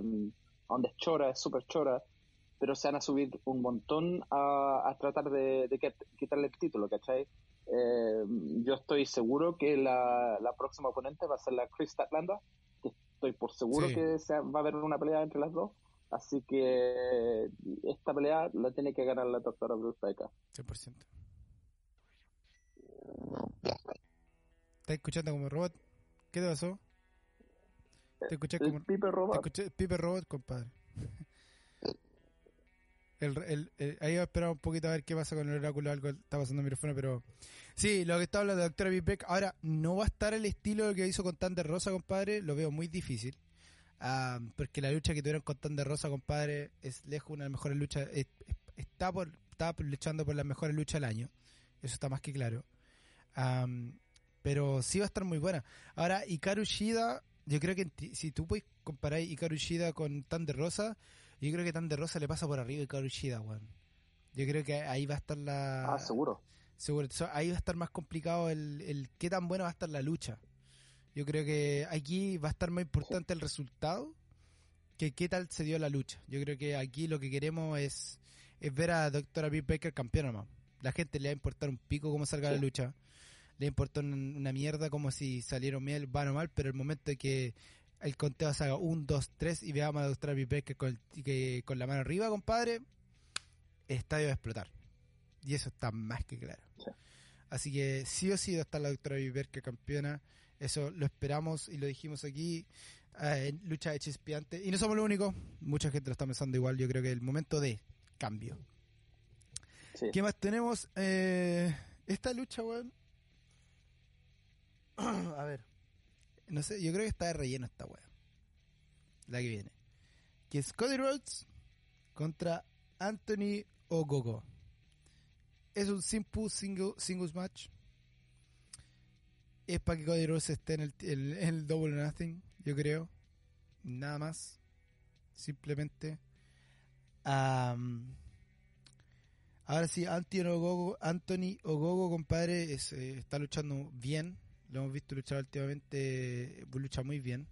donde es chora, es súper chora, pero se van a subir un montón a, a tratar de, de quit- quitarle el título, ¿cachai? Eh, yo estoy seguro que la, la próxima oponente va a ser la Chris Atlanta, que estoy por seguro Sí. que se- va a haber una pelea entre las dos. Así que esta pelea la tiene que ganar la doctora Bruce Baker. 100%. ¿Estás escuchando como robot? ¿Qué te pasó? Te escuché como... Piper Te Robot. escuché Pipe Robot, compadre. El, el, el- ahí voy a esperar un poquito a ver qué pasa con el oráculo. Algo está pasando en el micrófono, pero. Sí, lo que está hablando de Doctora Vivek. Ahora, no va a estar el estilo que hizo con Thunder Rosa, compadre. Lo veo muy difícil. Ah, porque la lucha que tuvieron con Thunder Rosa, compadre, es lejos una de las mejores luchas. es- es- está, por, está luchando por las mejores luchas del año. Eso está más que claro. Am, pero sí va a estar muy buena. Ahora, Hikaru Shida, yo creo que si tú puedes comparar Hikaru Shida con Thunder Rosa, yo creo que Thunder Rosa le pasa por arriba a Hikaru Shida, weón. Yo creo que ahí va a estar la... Ah, seguro. Seguro, ahí va a estar más complicado el, el qué tan buena va a estar la lucha. Yo creo que aquí va a estar más importante el resultado que qué tal se dio la lucha. Yo creo que aquí lo que queremos es, es ver a Dr. Bill Baker campeona más. La gente le va a importar un pico cómo salga Sí. la lucha. Le va a importar un- una mierda como si salieron bien, van o mal, pero el momento de que el conteo se haga 1, 2, 3 y veamos a. Bill Baker con, que- con la mano arriba, compadre, el estadio va a explotar. Y eso está más que claro. Sí. Así que sí o sí va a estar la doctora Viverca campeona. Eso lo esperamos y lo dijimos aquí eh, en lucha de chispiante. Y no somos los únicos. Mucha gente lo está pensando igual. Yo creo que el momento de cambio. Sí. ¿Qué más tenemos? Eh, esta lucha, weón. A ver. No sé, yo creo que está de relleno esta weón. La que viene. Que es Cody Rhodes contra Anthony Ogogo. Es un simple single, singles match. Es para que Cody Rhodes esté en el, Double Nothing, yo creo. Nada más. Simplemente. Ahora sí, Anthony Ogogo, Anthony Ogogo compadre, eh, está luchando bien. Lo hemos visto luchar últimamente. Lucha muy bien.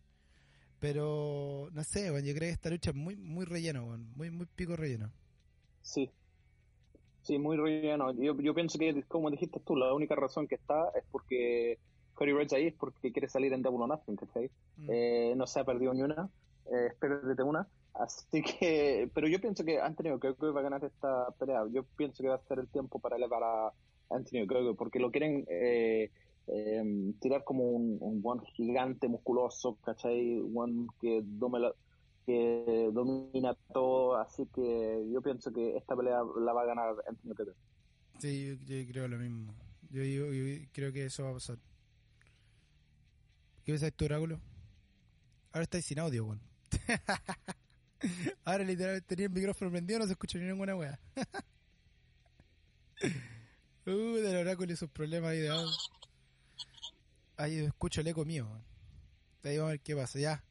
Pero no sé, weón, yo creo que esta lucha es muy, muy relleno, weón, muy, muy pico relleno. Sí. Sí, muy relleno. Yo, yo pienso que, como dijiste tú, la única razón que está es porque Cody Rhodes ahí es porque quiere salir en Double or Nothing, ¿cachai? Mm. Eh, no se ha perdido ni una. Eh, espero que te una. Así que, pero yo pienso que Anthony Ogogo va a ganar esta pelea. Yo pienso que va a ser el tiempo para elevar a Anthony Ogogo porque lo quieren eh, eh, tirar como un, un buen gigante musculoso, ¿cachai? Un que domina, que domina todo. Así que yo pienso que esta pelea la va a ganar Anthony Ogogo. Sí, yo, yo creo lo mismo. Yo, yo- creo que eso va a pasar. ¿Qué ves tu oráculo? Ahora estáis sin audio, weón. Ahora literalmente tenía el micrófono prendido, no se escucha ni ninguna wea. uh, del oráculo y sus problemas ahí de audio. Ahí escucho el eco mío. Ahí vamos a ver qué pasa, ya.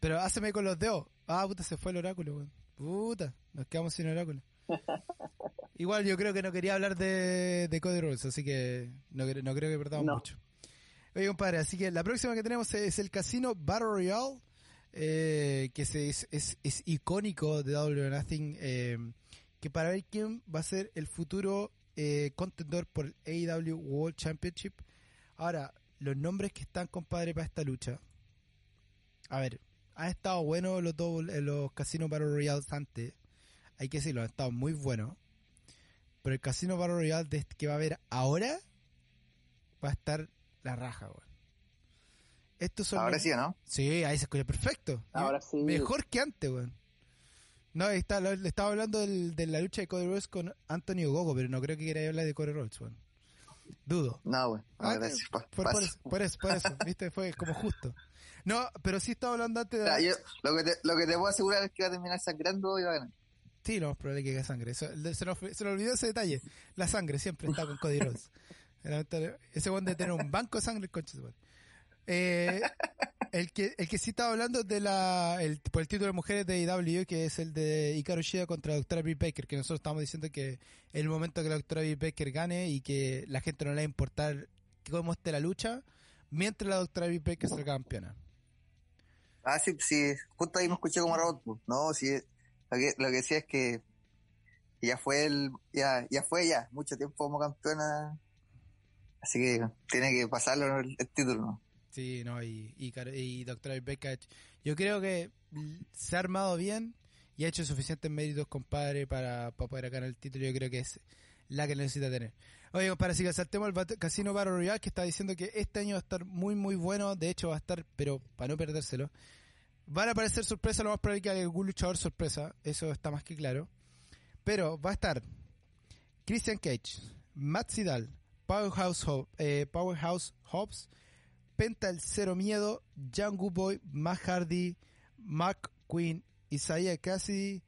Pero háceme con los dedos. Ah, puta, se fue el oráculo, weón. Puta, nos quedamos sin oráculo. Igual yo creo que no quería hablar de, de Cody Rhodes, así que no, no creo que perdamos No. mucho. Oye, compadre, así que la próxima que tenemos es el Casino Battle Royale, eh, que se- es, es, es icónico de or Nothing, eh, que para ver quién va a ser el futuro eh, contendor por el AEW World Championship. Ahora, los nombres que están, compadre, para esta lucha. A ver, han estado buenos los dos, eh, los casinos Battle Royale antes. Hay que decirlo, han estado muy buenos. Pero el casino Battle Royale de- que va a haber ahora va a estar la raja, weón. Estos son Ahora los- sí, ¿o no? Sí, ahí se escucha perfecto. Ahora sí. Mejor que antes, weón. No, está, le estaba hablando del- de la lucha de Cody Rhodes con Antonio Gogo, pero no creo que quiera hablar de Cody Rhodes, weón. Dudo. No, güey. No, Ah, gracias. pa- Por, eso, por eso, por eso, viste, fue como justo. No, pero sí estaba hablando antes de... yo, lo, que te, lo que te puedo asegurar es que va a terminar sangrando y va a ganar. Sí, lo más probable que sangre. Eso- se, nos, se nos olvidó ese detalle. La sangre siempre está con Cody Rhodes. Ese buen de tener un banco de sangre, el conche. Eh, el que el que sí estaba hablando de la el, por el título de mujeres de IW que es el de Hikaru Shida contra la doctora Britt Baker que nosotros estamos diciendo que es el momento que la doctora Britt Baker gane y que la gente no le va a importar cómo esté la lucha mientras la doctora Britt Baker sea campeona Ah, sí, sí. Justo ahí me escuché como robot. pues. No, sí. Lo que, lo que decía es que ya fue el, ya, ya fue ya, mucho tiempo como campeona. Así que tiene que pasarlo el, el título, ¿no? Sí, no, y, y, y Doctora Rebecca, yo creo que se ha armado bien y ha hecho suficientes méritos, compadre, para, para poder ganar el título. Yo creo que es la que necesita tener. Oye, compadre, si saltemos al Casino Battle Royale, que está diciendo que este año va a estar muy, muy bueno. De hecho, va a estar, pero para no perdérselo. Van a aparecer sorpresas, lo más probable que haya algún luchador sorpresa. Eso está más que claro. Pero va a estar Christian Cage, Matt Sidal, Powerhouse, Ho- eh, Powerhouse Hobbs, Penta el Cero Miedo, Jungle Boy, Matt Hardy, Mark Quinn, Isaiah Cassidy,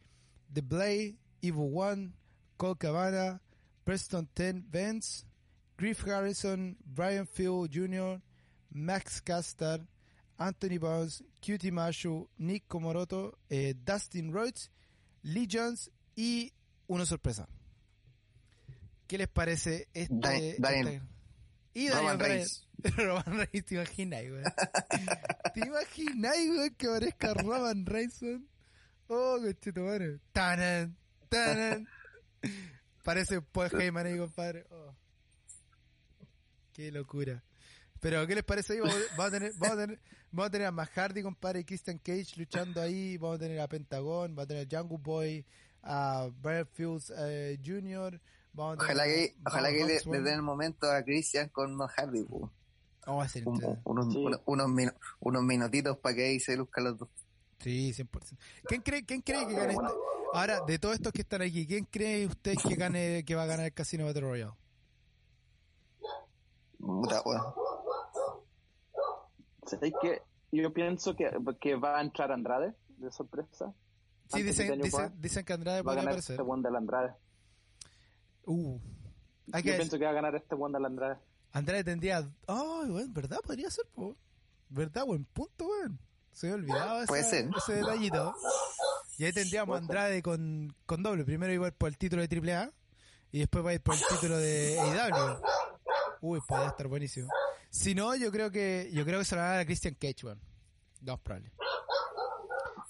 The Blade, Evo One, Cole Cabana, Preston Ten Vance, Griff Harrison, Brian Field Jr., Max Castar, Anthony Barnes, Cutie Marshall, Nick Komoroto, eh, Dustin Rhodes, Lee Jones y una sorpresa. ¿Qué les parece este? Daniel- Roman Daniel Reigns. Roman Reigns, ¿te imaginas, weón? ¿Te imaginas, weón, que aparezca Roman Reigns, weón? Oh, cochito, madre. Tanan, tanan. Parece Paul Heyman ahí, compadre. Oh. Qué locura. Pero, ¿qué les parece ahí? Vamos, vamos a tener, vamos a tener, vamos a tener a Matt Hardy, compadre, y Christian Cage luchando ahí. Vamos a tener a Pentagon, vamos a tener a Jungle Boy, a Brian Fields eh, Jr. Vamos a tener Ojalá que, ojalá que le, den el momento a Christian con Matt Hardy, pues. Oh, va a ser Un- unos, Sí. unos, unos minu- unos minutitos para que ahí se luzcan los dos. Sí, 100%. ¿Quién cree, quién cree que gane este? Ahora, de todos estos que están aquí, ¿quién cree usted que gane, que va a ganar el Casino Battle Royale? Puta. ¿Sabéis que yo pienso que, que va a entrar Andrade de sorpresa? Sí, dicen, dicen, dicen que Andrade Va a ganar aparecer. este one del Andrade. Uh, Yo pienso que va a ganar este one del Andrade. Andrade tendría... Ay, weón, ¿verdad? Podría ser, po. ¿Verdad? Buen punto, weón. Se me olvidaba esa- ser. ese detallito. Y ahí tendríamos a Andrade con, con doble. Primero igual por el título de AAA y después va a ir por el título de AEW. Uy, podría estar buenísimo. Si no, yo creo que yo creo que se lo va a dar a Christian Cage, weón. No es probable.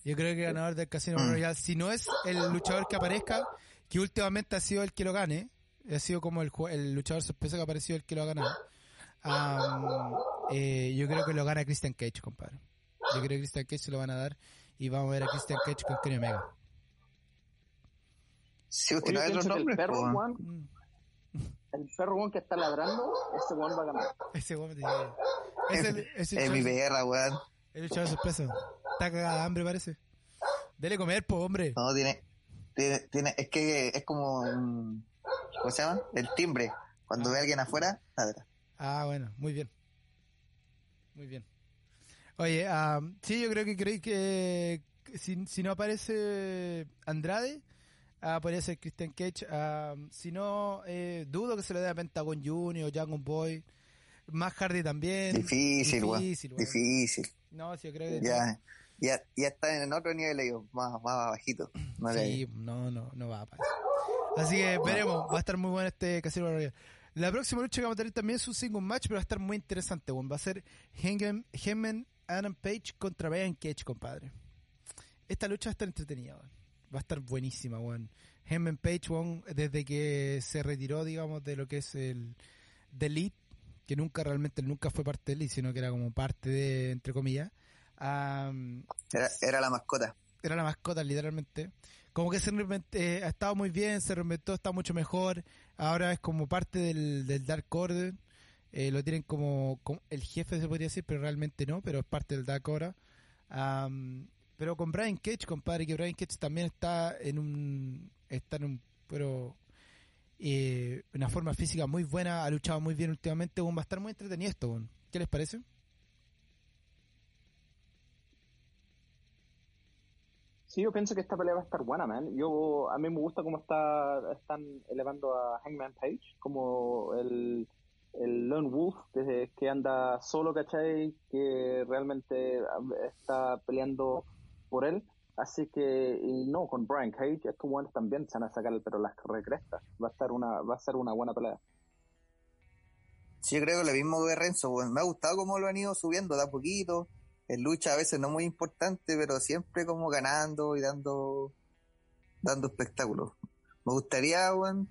Yo creo que el ganador del Casino Mm. Royale, si no es el luchador que aparezca, que últimamente ha sido el que lo gane, ha sido como el, el luchador sorpresa que ha aparecido el que lo ha ganado. Eh, yo creo que lo gana Christian Cage, compadre. Yo creo que Christian Cage se lo van a dar y vamos a ver a Christian Cage con Kenny Omega. Oye, usted no el perro. Juan, Mm, el perro Juan que está ladrando, ese Juan va a ganar. ese tiene- Es el, es el Es mi perra, weón. el luchador sorpresa. Está cagada de hambre, parece. Dele comer, po, hombre. No, tiene, tiene, tiene, es que es como, un- ¿cómo se llama? El timbre. Cuando ve a alguien afuera, ladra. Ah, bueno, muy bien. Muy bien. Oye, am, sí, yo creo que creí que si, si no aparece Andrade, ah, podría ser Christian Cage. si no, eh, dudo que se lo dé a Pentagon Junior, Jungle Boy. Más Hardy también. Difícil, weón. Difícil. Difícil. No, sí, yo creo que Ya, ya, ya está en otro nivel ellos, más, más bajito. No Sí, no, no, no va a pasar. Así que veremos, va a estar muy bueno este Casino Royale. La próxima lucha que vamos a tener también es un single match, pero va a estar muy interesante, weón. Va a ser Hangman Adam Page contra Brian Cage, compadre. Esta lucha va a estar entretenida, weón. va a estar buenísima, weón. Heyman Page, weón, desde que se retiró, digamos, de lo que es el The Elite, que nunca realmente nunca fue parte del Elite, sino que era como parte de, entre comillas. era la mascota. era la mascota literalmente. Como que se eh, ha estado muy bien, se reinventó, está mucho mejor. Ahora es como parte del, Dark Order. Eh, lo tienen como, el jefe, se podría decir, pero realmente no, pero es parte del Dark Order. Am, pero con Brian Cage, compadre, que Brian Cage también está en un. Está en un. Pero. eh, una forma física muy buena, ha luchado muy bien últimamente. va a estar muy entretenido esto. ¿Qué les parece? Sí, yo pienso que esta pelea va a estar buena, man. Yo, a mí me gusta cómo está, están elevando a Hangman Page como el, Lone Wolf que, que anda solo, ¿cachai? Que realmente um, está peleando por él. Así que, y no, con Brian Cage, estos buenos también se van a sacar el pero las recrestas. Va a estar una, va a ser una buena pelea. Sí, creo que lo mismo que Renzo. Me ha gustado cómo lo han ido subiendo de a poquito. En lucha a veces no muy importante, pero siempre como ganando y dando dando espectáculos. Me gustaría, weón,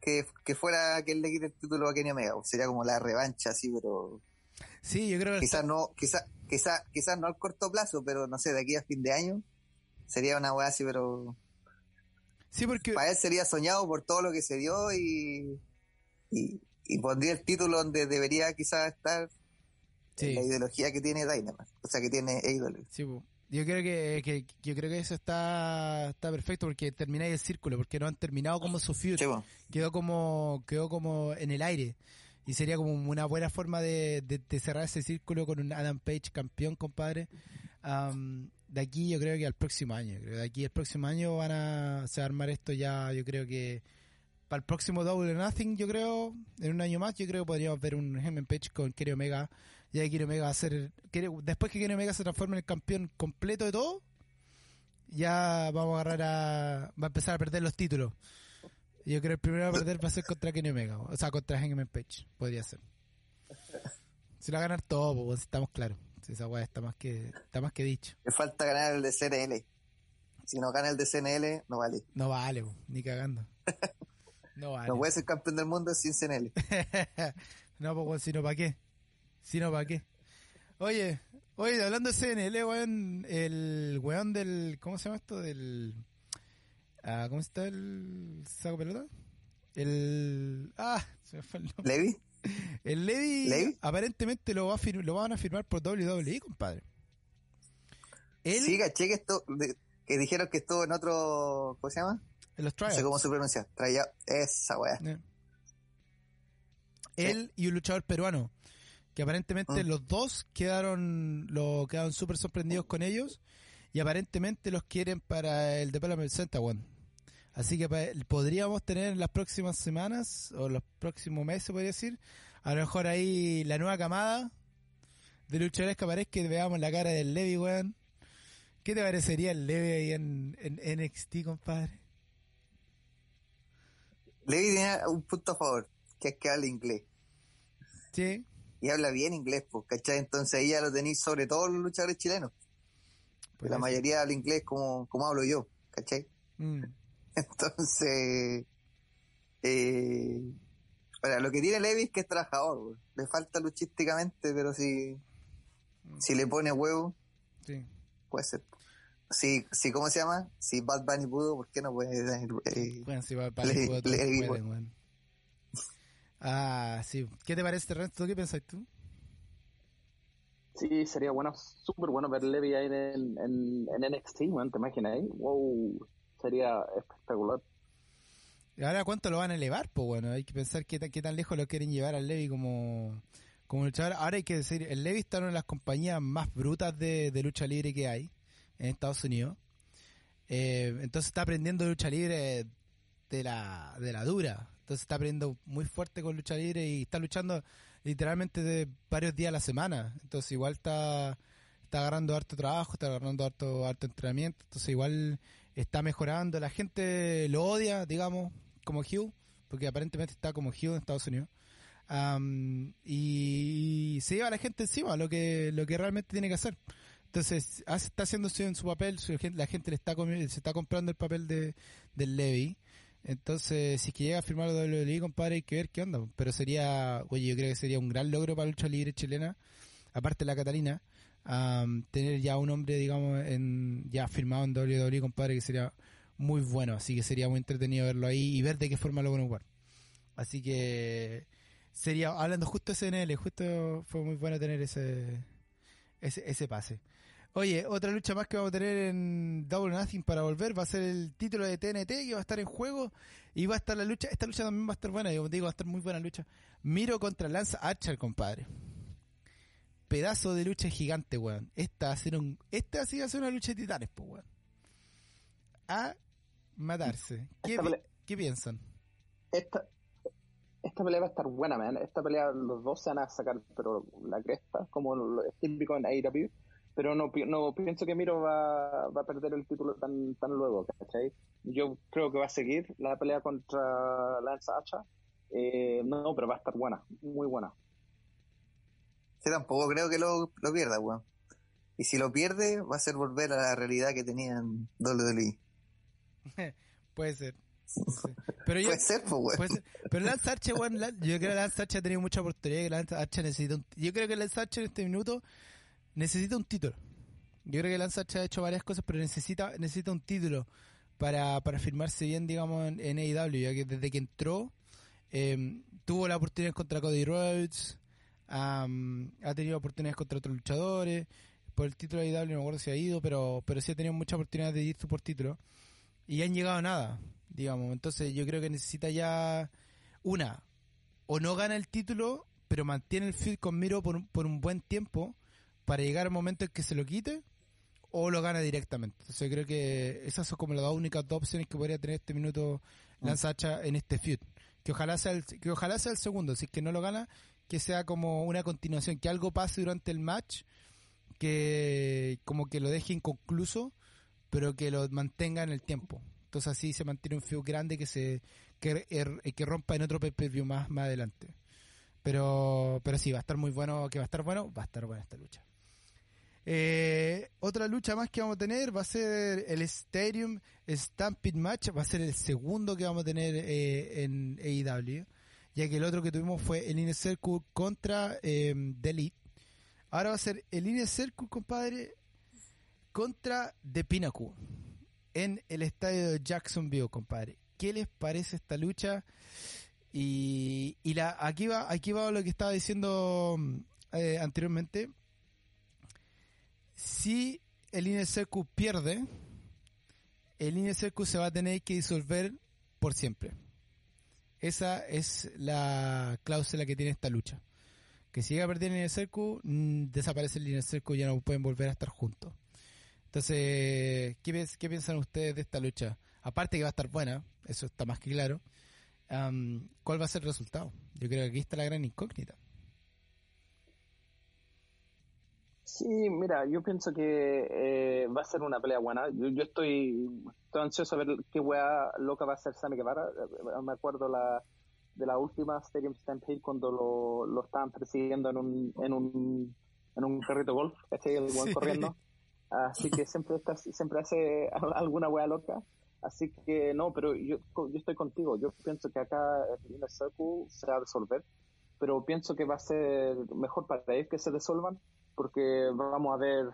que, que fuera que él le quite el título a Kenny Omega. Sería como la revancha, así, pero Sí, yo creo que. quizás no, quizás, quizás, quizás no al corto plazo, pero no sé, de aquí a fin de año sería una weá así, pero Sí, porque. para él sería soñado por todo lo que se dio y, y, y pondría el título donde debería quizás estar Sí. la ideología que tiene Dynamite, o sea, que tiene AEW. Sí, po. yo creo que, que- yo creo que eso está está perfecto porque termináis el círculo, porque no han terminado como su Sí, po. quedó como quedó como en el aire y sería como una buena forma de, de- de cerrar ese círculo con un Adam Page campeón, compadre. Am, de aquí yo creo que al próximo año, creo que de aquí al próximo año van a se va a armar esto ya, yo creo que para el próximo Double or Nothing, yo creo, en un año más, yo creo que podríamos ver un Heyman Page con Kenny Omega. Ya que Kenny Omega va a ser. Después que Kenny Omega se transforme en el campeón completo de todo, ya vamos a agarrar a. Va a empezar a perder los títulos. Yo creo que el primero a perder va a ser contra Kenny Omega. O sea, contra Hangman Page. Podría ser. Se lo va a ganar todo, pues, estamos claros. Si esa weá está más que, está más que dicho. Le falta ganar el de CNL. Si no gana el de CNL, no vale. No vale, ni cagando. No vale. No puede ser campeón del mundo sin CNL. no, pues, si no, ¿para qué? Si no, ¿para qué? Oye, oye, hablando de CNL, weón, el weón del. ¿Cómo se llama esto? Del. Ah, ¿Cómo está el saco pelota? El. Ah, se me fue el nombre. Levi, El Levi, ¿Levi? aparentemente lo, va a fir- lo van a firmar por WWE, compadre. Él, sí, caché que esto, que dijeron que estuvo en otro, ¿cómo se llama? en los No tryouts. sé cómo se pronuncia. Traía esa weá. Él y un luchador peruano. Que aparentemente Mm. los dos quedaron lo quedaron súper sorprendidos con ellos. Y aparentemente los quieren para el Development Center One. Así que podríamos tener en las próximas semanas, o los próximos meses, podría decir, a lo mejor ahí la nueva camada de luchadores que aparezca y veamos la cara del Levi, weón. ¿Qué te parecería el Levi ahí en, en NXT, compadre? Levi tiene un punto a favor, que es que habla inglés. Sí, Y habla bien inglés, pues, ¿cachai? Entonces ahí ya lo tenéis sobre todo los luchadores chilenos. pues la mayoría habla inglés como, como hablo yo, ¿cachai? Mm. Entonces, eh, lo que tiene Levi es que es trabajador, le falta luchísticamente, pero si, si le pone huevo, Sí. puede ser. Si, si, ¿cómo se llama? Si Bad Bunny pudo, ¿por qué no puede? eh, Bueno, si Le- el juego, todos le digo. pueden. Ah, sí. ¿Qué te parece, Renzo? ¿Qué piensas tú? Sí, sería bueno, súper bueno ver Levi ahí en, en, en NXT, man, ¿te imaginas ahí? Wow, sería espectacular. ¿Y ahora cuánto lo van a elevar? Pues bueno, hay que pensar qué, tan- qué tan lejos lo quieren llevar al Levi como, como luchador. Ahora hay que decir, el Levi está en una de las compañías más brutas de, de lucha libre que hay en Estados Unidos. Eh, entonces está aprendiendo lucha libre de la, de la dura. Entonces está aprendiendo muy fuerte con lucha libre y está luchando literalmente de varios días a la semana. Entonces igual está, está agarrando harto trabajo, está agarrando harto, harto entrenamiento. Entonces igual está mejorando. La gente lo odia, digamos, como Hugh, porque aparentemente está como Hugh en Estados Unidos. Am, y se lleva a la gente encima, lo que, lo que realmente tiene que hacer. Entonces, está haciendo en su papel, la gente le está se está comprando el papel de, del Levy. Entonces, si es que llega a firmar lo WWE, compadre, hay que ver qué onda. Pero sería, oye, yo creo que sería un gran logro para la lucha libre chilena, aparte de la Catalina, tener ya un hombre, digamos, en, ya firmado en WWE, compadre, que sería muy bueno. Así que sería muy entretenido verlo ahí y ver de qué forma lo van a jugar. Así que sería, hablando justo de SNL, justo fue muy bueno tener ese, ese, ese pase. Oye, otra lucha más que vamos a tener en Double Nothing para volver va a ser el título de TNT que va a estar en juego y va a estar la lucha, esta lucha también va a estar buena, como te digo, va a estar muy buena lucha. Miro contra Lance Archer, compadre. Pedazo de lucha gigante, weón. Esta va a ser un, esta sí va a ser una lucha de titanes, pues, weón. A matarse. ¿Qué, piensan? Esta, esta pelea va a estar buena, man. Esta pelea los dos se van a sacar, pero la cresta, como es típico en AEW pero no, no pienso que Miro va, va a perder el título tan, tan luego, ¿cachai? Yo creo que va a seguir la pelea contra Lance Hacha. Eh, no, pero va a estar buena, muy buena. Sí, tampoco creo que lo, lo pierda, weón. Y si lo pierde, va a ser volver a la realidad que tenían WWE. Puede ser. Pero yo, puede ser, pues, weón. Pero Lance Archer, weón, yo creo que Lance Archer ha tenido mucha oportunidad. Que Lance Archer necesita un, yo creo que Lance Archer en este minuto necesita un título. Yo creo que Lance ha hecho varias cosas, pero necesita necesita un título para, para firmarse bien, digamos, en, AEW, ya que desde que entró em, tuvo la oportunidad contra Cody Rhodes, ha tenido oportunidades contra otros luchadores, por el título de AEW no me acuerdo si ha ido, pero, pero sí ha tenido muchas oportunidades de ir por título, y han llegado a nada, digamos, entonces yo creo que necesita ya una, o no gana el título, pero mantiene el feed con Miro por, por un buen tiempo, para llegar al momento en que se lo quite o lo gana directamente. Entonces creo que esas son como las dos únicas dos opciones que podría tener este minuto mm. Lanzacha en este feud. Que ojalá sea el, que ojalá sea el segundo, si es que no lo gana, que sea como una continuación, que algo pase durante el match, que como que lo deje inconcluso, pero que lo mantenga en el tiempo. Entonces así se mantiene un feud grande que se que, er, que rompa en otro pay-per-view más, más adelante. Pero, pero sí, va a estar muy bueno, que va a estar bueno, va a estar buena esta lucha. Eh, otra lucha más que vamos a tener va a ser el Stadium Stampede Match, va a ser el segundo que vamos a tener eh, en AEW, ya que el otro que tuvimos fue el Inner Circle contra eh, The Elite. Ahora va a ser el Inner Circle, compadre, contra The Pinnacle en el estadio de Jacksonville, compadre. ¿Qué les parece esta lucha? Y, la, aquí va, aquí va lo que estaba diciendo eh, anteriormente si el INSQ pierde, el INSQ se va a tener que disolver por siempre. Esa es la cláusula que tiene esta lucha. Que si llega a perder el INSQ, mm, desaparece el INSQ y ya no pueden volver a estar juntos. Entonces, ¿qué, ¿qué, piensan ustedes de esta lucha? Aparte que va a estar buena, eso está más que claro. ¿Cuál va a ser el resultado? Yo creo que aquí está la gran incógnita. Sí, mira, yo pienso que eh, va a ser una pelea buena. Yo, yo estoy, estoy ansioso a ver qué weá loca va a ser Sammy Guevara. Eh, me acuerdo la, de la última Stadium Stampede cuando lo, lo estaban persiguiendo en un, en un, en un carrito golf, este el buen corriendo. Así que siempre está, siempre hace alguna weá loca. Así que no, pero yo, yo estoy contigo. Yo pienso que acá el Inner Circle se va a resolver, pero pienso que va a ser mejor para ellos que se resuelvan porque vamos a ver,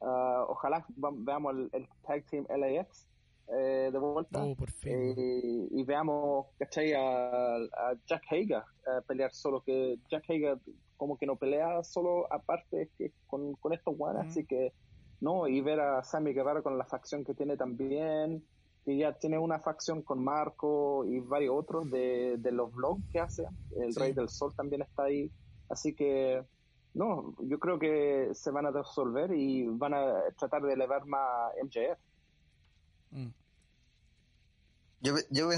uh, ojalá veamos el, Tag Team LAX eh, de vuelta. Oh, eh, y veamos, ¿cachai? A, a Jack Hager pelear solo, que Jack Hager como que no pelea solo aparte que con, con estos guanes, así que no, y ver a Sammy Guevara con la facción que tiene también, que ya tiene una facción con Marco y varios otros de, de los vlogs que hace, el Rey del Sol también está ahí, así que no, yo creo que se van a resolver y van a tratar de elevar más MJF. Mm. Yo, yo,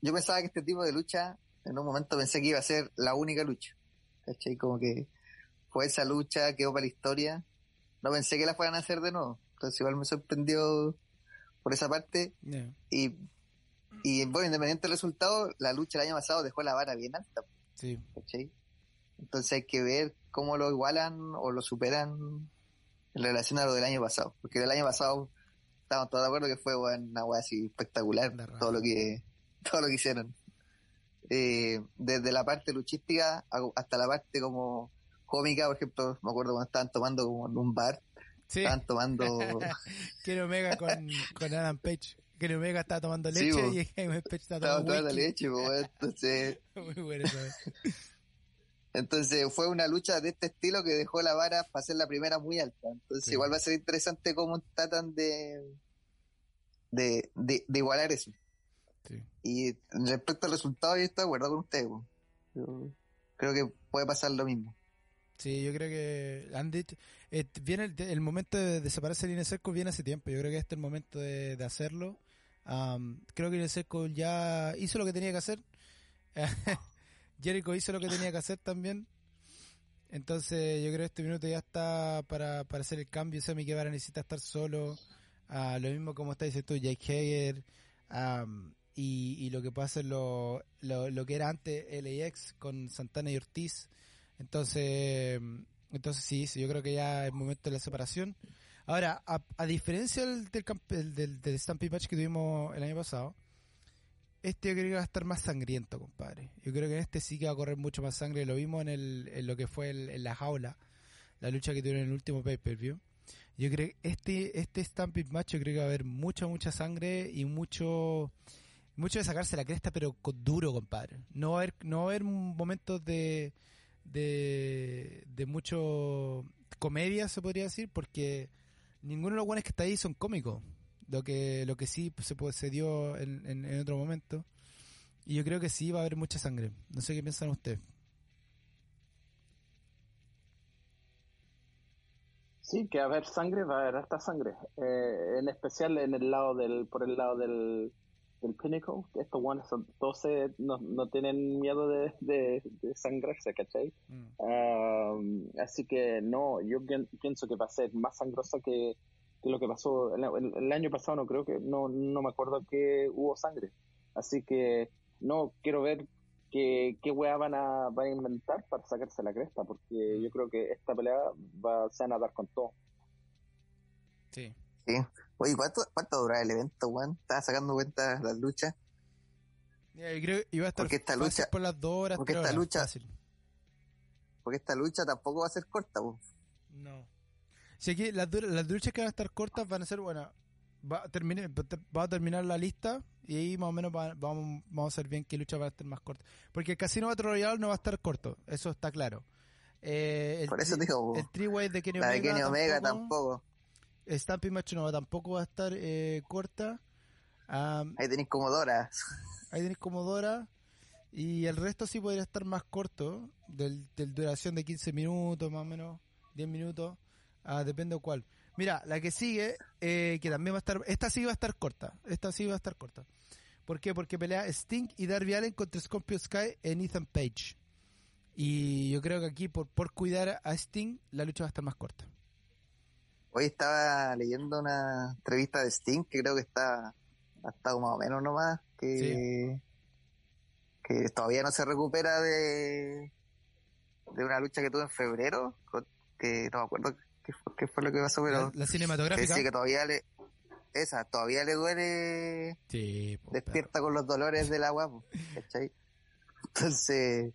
yo pensaba que este tipo de lucha, en un momento pensé que iba a ser la única lucha. ¿Cachai? Como que fue esa lucha, quedó para la historia. No pensé que la fueran a hacer de nuevo. Entonces igual me sorprendió por esa parte. Y, y bueno, independiente del resultado, la lucha el año pasado dejó la vara bien alta. Sí. ¿Cachai? Entonces hay que ver cómo lo igualan o lo superan en relación a lo del año pasado. Porque el año pasado estábamos todos de acuerdo que fue una weá así espectacular todo lo que todo lo que hicieron. Eh, desde la parte luchística hasta la parte como cómica, por ejemplo, me acuerdo cuando estaban tomando como en un bar, estaban tomando... Kenny Omega con, con Adam Page. Kenny Omega estaba tomando leche y Adam Page estaba tomando, leche, entonces... Muy bueno eso. Entonces fue una lucha de este estilo que dejó la vara para ser la primera muy alta. Entonces igual va a ser interesante cómo tratan de, de, de, igualar eso. Y respecto al resultado, yo estoy de acuerdo con ustedes. creo que puede pasar lo mismo. Sí, yo creo que Andy, eh, viene el, momento de, desaparecer separar el viene hace tiempo. Yo creo que este es el momento de, hacerlo. creo que Ineseco ya hizo lo que tenía que hacer. Jericho hizo lo que tenía que hacer también. Entonces yo creo que este minuto ya está para, para hacer el cambio. Sammy Guevara necesita estar solo. Uh, lo mismo como está diciendo tú, Jake Hager. y, y, lo que puede hacer lo, lo, lo, que era antes LAX con Santana y Ortiz. Entonces, entonces sí, sí, yo creo que ya es momento de la separación. Ahora, a, a diferencia del, del, del, del Stampede Match que tuvimos el año pasado, este yo creo que va a estar más sangriento, compadre. Yo creo que en este sí que va a correr mucho más sangre. Lo vimos en, el, en lo que fue en la jaula, la lucha que tuvieron en el último pay-per-view. Yo creo que este, este Stampede Match yo creo que va a haber mucha, mucha sangre y mucho mucho de sacarse la cresta, pero duro, compadre. No va a haber, no va a haber momentos de, de, de mucho comedia, se podría decir, porque ninguno de los buenos que está ahí son cómicos lo que lo que sí se, se dio en, en, otro momento. Y yo creo que sí va a haber mucha sangre. No sé qué piensan ustedes. Sí, que va a haber sangre, va a haber harta sangre. Eh, en especial en el lado del, por el lado del, del Pinnacle, que estos guanes son 12, no, no tienen miedo de, de, sangrarse, ¿cachai? Mm. Um, así que no, yo pienso que va a ser más sangrosa que, lo que pasó el, año pasado, no creo que, no, no me acuerdo que hubo sangre. Así que no quiero ver qué, qué weá van a, van a inventar para sacarse la cresta, porque yo creo que esta pelea va, se van a dar con todo. Sí. Sí. Oye, ¿cuánto, cuánto dura el evento, Juan? ¿Estaba sacando cuenta las luchas? yo creo que iba a estar porque esta lucha, por las dos horas, porque esta lucha, porque esta lucha tampoco va a ser corta, No. Si aquí las, las luchas que van a estar cortas van a ser, bueno, va a, terminar, va a terminar la lista y ahí más o menos vamos, vamos a ver bien qué lucha va a estar más corta. Porque el Casino Battle Royale no va a estar corto, eso está claro. Eh, el Por eso digo, el Triway de Kenny Omega, de Kenny Omega tampoco. Stampy Match no, tampoco va a estar eh, corta. ahí tenéis Comodora. Ahí tenéis Comodora. Y el resto sí podría estar más corto, del, del duración de 15 minutos, más o menos, 10 minutos. Ah, depende de cuál. Mira, la que sigue, eh, que también va a estar, esta sí va a estar corta, esta sí va a estar corta. ¿Por qué? Porque pelea Sting y Darby Allen contra Scorpio Sky en Ethan Page. Y yo creo que aquí, por, por cuidar a Sting, la lucha va a estar más corta. Hoy estaba leyendo una entrevista de Sting que creo que está, ha estado más o menos nomás, que, que todavía no se recupera de, de una lucha que tuvo en febrero, que no me acuerdo qué fue, lo que pasó, pero... La, cinematográfica. Sí, que todavía le... Esa, todavía le duele... Sí, despierta con los dolores del agua, ¿cachai? Entonces,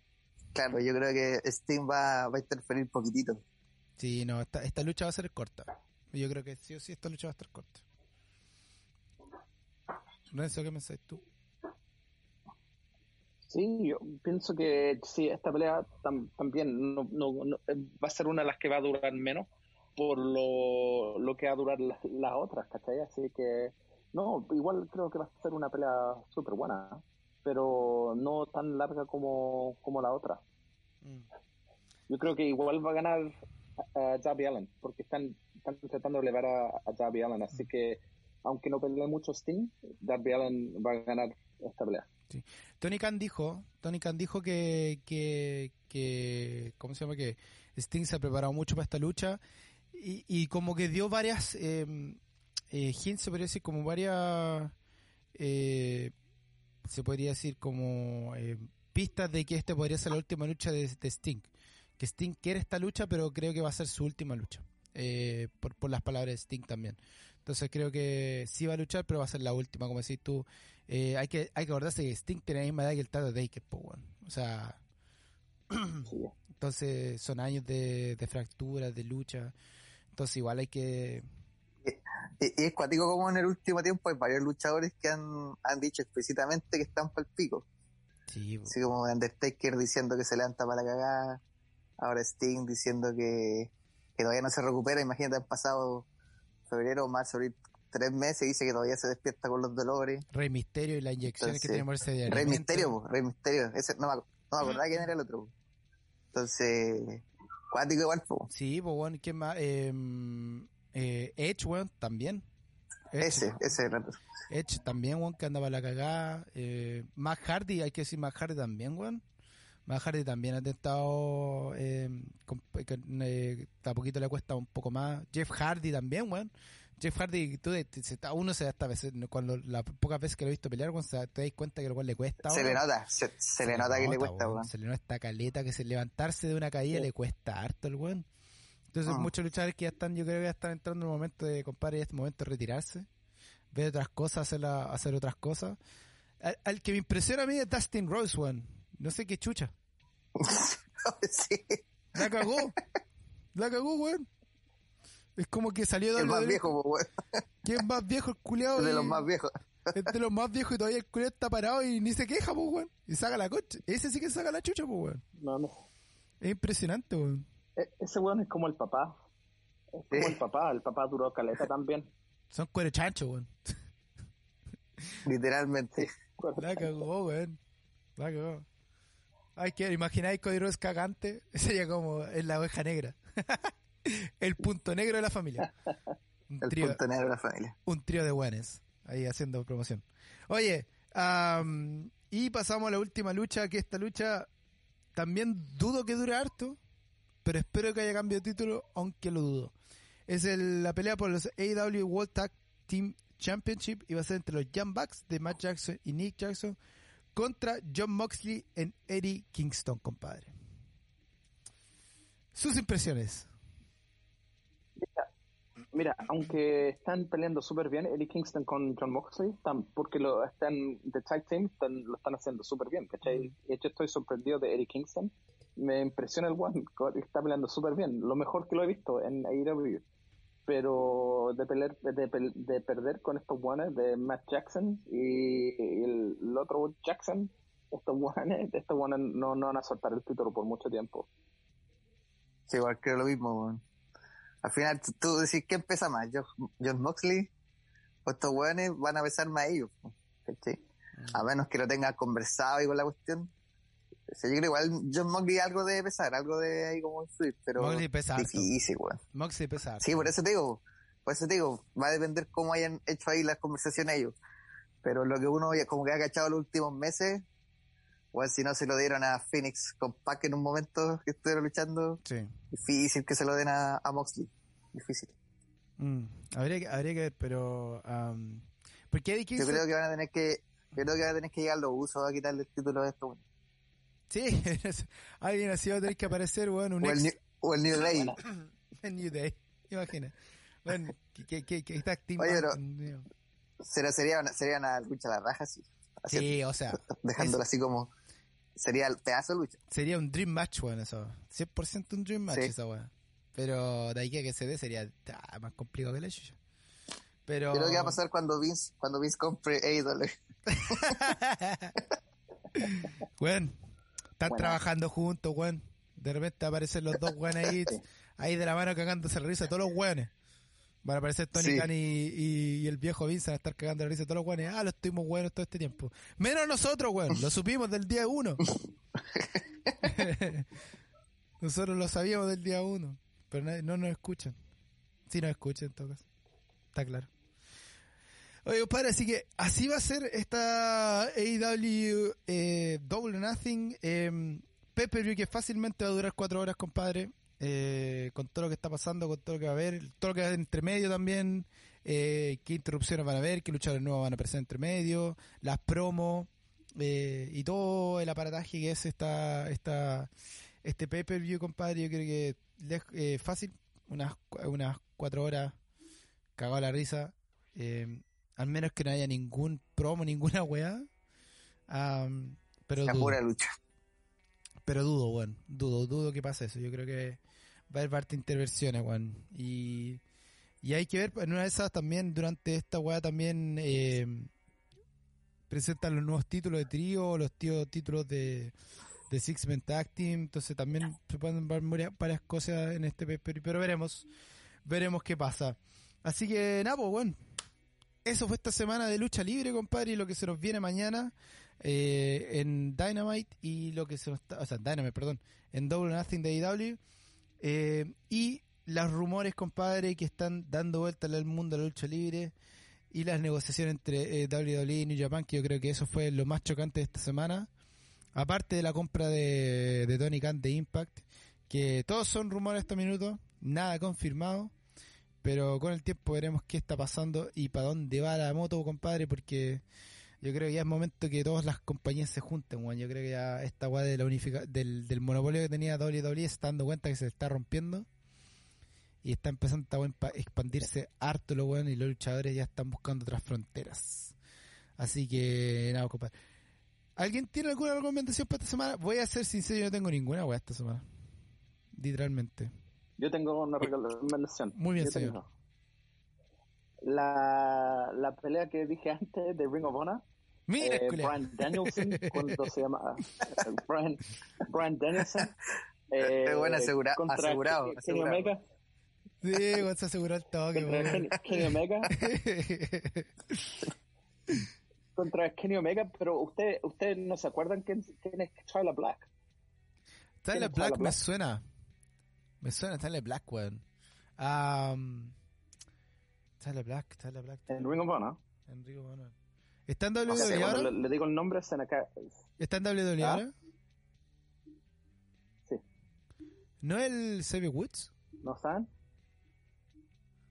claro, yo creo que Steam va, va a interferir un poquitito. Sí, no, esta, esta lucha va a ser corta. Yo creo que sí o sí esta lucha va a estar corta. Renzo, ¿qué pensáis tú? Sí, yo pienso que sí, esta pelea también no, no, va a ser una de las que va a durar menos, por lo, lo que va a durar las, otras, ¿cachai? Así que, no, igual creo que va a ser una pelea súper buena, pero no tan larga como, como la otra. Mm. Yo creo que igual va a ganar a, Darby Allen, porque están, están tratando de elevar a, a Darby Allen, así mm. que aunque no pelee mucho Sting, Darby Allen va a ganar esta pelea. Sí. Tony Khan dijo, Tony Khan dijo que, que, que, ¿cómo se llama? Que Sting se ha preparado mucho para esta lucha y, como que dio varias eh, eh, hints, se podría decir, como varias, eh, se podría decir como eh, pistas de que este podría ser la última lucha de, Sting. Que Sting quiere esta lucha, pero creo que va a ser su última lucha. eh, por, por las palabras de Sting también. Entonces creo que sí va a luchar, pero va a ser la última, como decís tú. Hay que hay que acordarse que Sting tiene la misma edad que el Tato Taker, po, weón. O sea, entonces son años de, de fracturas, de lucha. Entonces igual hay que... Y, y es cuático como en el último tiempo hay varios luchadores que han, han dicho explícitamente que están para el pico. Sí. Así como Undertaker diciendo que se levanta para la cagada. Ahora Sting diciendo que, que todavía no se recupera. Imagínate, han pasado febrero, marzo, abril, tres meses y dice que todavía se despierta con los dolores. Rey Misterio y las inyecciones que Entonces, que ponerse Rey. Misterio, po, Rey Misterio. Ese, no, me, no me acordaba quién era el otro. po. Entonces, cuático igual, po. Sí, pues bueno, ¿quién más? Eh, eh, Edge, weón, también. Edge, Ese, ese. Edge también, weón, que andaba la cagada. Eh, Matt Hardy, hay que decir Matt Hardy también, weón. Matt Hardy también ha intentado, eh, con- con, eh, le cuesta un poco más. Jeff Hardy también, weón. Jeff Hardy, tú, uno se da hasta cuando las pocas veces que lo he visto pelear, se- te das cuenta que lo cual le cuesta. Se le nota, se, se le nota que le cuesta, weón. Se le nota esta caleta que se levantarse de una caída Sí. le cuesta harto el weón. Entonces Ah. muchos luchadores que ya están, yo creo que ya están entrando en el momento de, compadre, ya es momento de retirarse, ver otras cosas, hacer, la- hacer otras cosas. Al, al que me impresiona a mí es Dustin Rose, weón. No sé qué chucha. sí, La cagó. La cagó, weón. Es como que salió de el más viejo, po, weón. ¿Quién es más viejo el culiado? Es de los más viejos. Es de los más viejos y todavía el culiado está parado y ni se queja, pues, weón. Y saca la coche. Ese sí que saca la chucha, pues, weón. No, no. Es impresionante, weón. E- ese weón es como el papá. Es como el papá. El papá duró caleta también. Son cuero chancho, weón. Literalmente. La cagó, weón. La cagó. Ay, que imagináis Cody Rhodes cagante. Sería como en la oveja negra. el punto negro de la familia. Un El trío, punto negro de la familia. un trío de buenos. Ahí haciendo promoción. Oye, y pasamos a la última lucha, que esta lucha también dudo que dure harto, pero espero que haya cambio de título, aunque lo dudo. Es el- la pelea por los AEW World Tag Team Championship y va a ser entre los Young Bucks de Matt Jackson y Nick Jackson contra John Moxley en Eddie Kingston, compadre. Sus impresiones. Mira, aunque están peleando súper bien Eddie Kingston con John Moxley, están, porque lo están de tag team, están- lo están haciendo súper bien, ¿cachai? De hecho, estoy sorprendido de Eddie Kingston. Me impresiona el one, está peleando súper bien, lo mejor que lo he visto en AEW. Pero de, pelear, de, perder con estos guanes de Matt Jackson y el, el otro Jackson, estos guanes, estos guanes no, no van a soltar el título por mucho tiempo. Sí, igual creo lo mismo. Al final, tú- tú decís, ¿quién pesa más? ¿John, John Moxley? O estos weones van a pesar más ellos, ¿cachai? A menos que lo tengan conversado y con la cuestión. O sea, yo creo igual John Moxley algo debe pesar, algo de ahí como influir, pero Moxley pesa difícil, weón. Moxley pesa. Sí, por eso te digo, por eso te digo, va a depender cómo hayan hecho ahí las conversaciones ellos. Pero lo que uno como que ha cachado los últimos meses, o si no se lo dieron a Phoenix con Pac en un momento que estuvieron luchando, Sí. difícil que se lo den a, a Moxley. Difícil. Mm, habría, que, habría que ver, pero... am, porque Eddie Yo creo que van a tener que, yo creo que van a tener que llegar los usos a quitarle el título de esto. Sí, alguien así va a tener que aparecer, weón, un O el, New, o el New Day. New Day. Imagina. Bueno, que, que, que, está activo. Oye, pero- Será, sería, una, sería una lucha a la raja, sí. Así, Sí, o sea, dejándolo así como, sería el pedazo de lucha. sería un Dream Match, weón, eso. 100% un Dream Match Sí. esa weón. Pero de ahí que que se dé sería ah, más complicado que la chucha. Pero... Yo creo que va a pasar cuando Vince, cuando Vince compre AEW. Weón, están trabajando juntos, weón. De repente aparecen los dos weones ahí, ahí de la mano cagándose la risa todos los weones. Van a aparecer Tony Sí. Khan y, y- y el viejo Vince a estar cagando la risa todos los weones. Ah, lo estuvimos buenos todo este tiempo. Menos nosotros, weón. Lo supimos del día uno. nosotros lo sabíamos del día uno. Pero nadie- no nos escuchan. Sí nos escuchan en todo caso. Está claro. Oye, compadre, así que así va a ser esta AEW eh, Double Nothing. Eh, Pay-Per-View que fácilmente va a durar cuatro horas, compadre. Eh, con todo lo que está pasando, con todo lo que va a haber, todo lo que va a haber entre medio también. Eh, qué interrupciones van a haber, qué luchadores nuevos van a aparecer entre medio, las promos eh, y todo el aparataje que es esta, esta este pay-per-view, compadre. Yo creo que lej- eh, fácil unas, unas cuatro horas cagado la risa. Eh, al menos que no haya ningún promo, ninguna weá. Pero La dudo, pura lucha. pero dudo, weón. Dudo, dudo que pase eso. Yo creo que va a haber parte de intervenciones, weón. Y, y hay que ver, en una de esas también, durante esta weá también eh, presentan los nuevos títulos de trío, los tíos títulos de, de Six Men Tag Team. Entonces también se pueden ver varias, cosas en este pay-per-view, pero veremos, veremos qué pasa. Así que nada, pues bueno. Eso fue esta semana de lucha libre, compadre, y lo que se nos viene mañana eh, en Dynamite y lo que se nos está, o sea, Dynamite, perdón, en Double Nothing de AEW. Eh, y los rumores, compadre, que están dando vuelta al mundo de la lucha libre y las negociaciones entre eh, WWE y New Japan, que yo creo que eso fue lo más chocante de esta semana. Aparte de la compra de, de Tony Khan de Impact, que todos son rumores hasta minuto, nada confirmado, pero con el tiempo veremos qué está pasando y para dónde va la moto, compadre, porque yo creo que ya es momento que todas las compañías se junten, weón. Yo creo que ya esta weá de la unifica del, del monopolio que tenía WWE se está dando cuenta que se está rompiendo y está empezando a expandirse harto lo weón y los luchadores ya están buscando otras fronteras. Así que, nada, compadre. ¿Alguien tiene alguna recomendación para esta semana? Voy a ser sincero, yo no tengo ninguna weá esta semana. Literalmente. Yo tengo una recomendación. Muy bien, Yo señor. tengo. La, la pelea que dije antes de Ring of Honor, Mira, eh. Brian Danielson, cuando se llama eh, Brian, Brian Danielson. Eh, Qué bueno, asegura- contra asegurado, Kenny- asegurado. Omega. Sí, se aseguró el toque, Contra. Kenny, Kenny Omega. Contra Kenny Omega, pero usted, ustedes no se acuerdan quién, quién es Charla Black. Tyler ¿Quién es Black Tyler me Black? suena. Me suena Tyler Black, weón. Um, Tyler Black, Tyler Black. En Ring of Honor. Enrico Manuel. ¿Está en WWE sé, ahora? bueno, le, le digo el nombre, se cae. ¿Está en WWE ¿Ah? ahora? Sí. ¿No es el Xavier Woods? ¿No saben?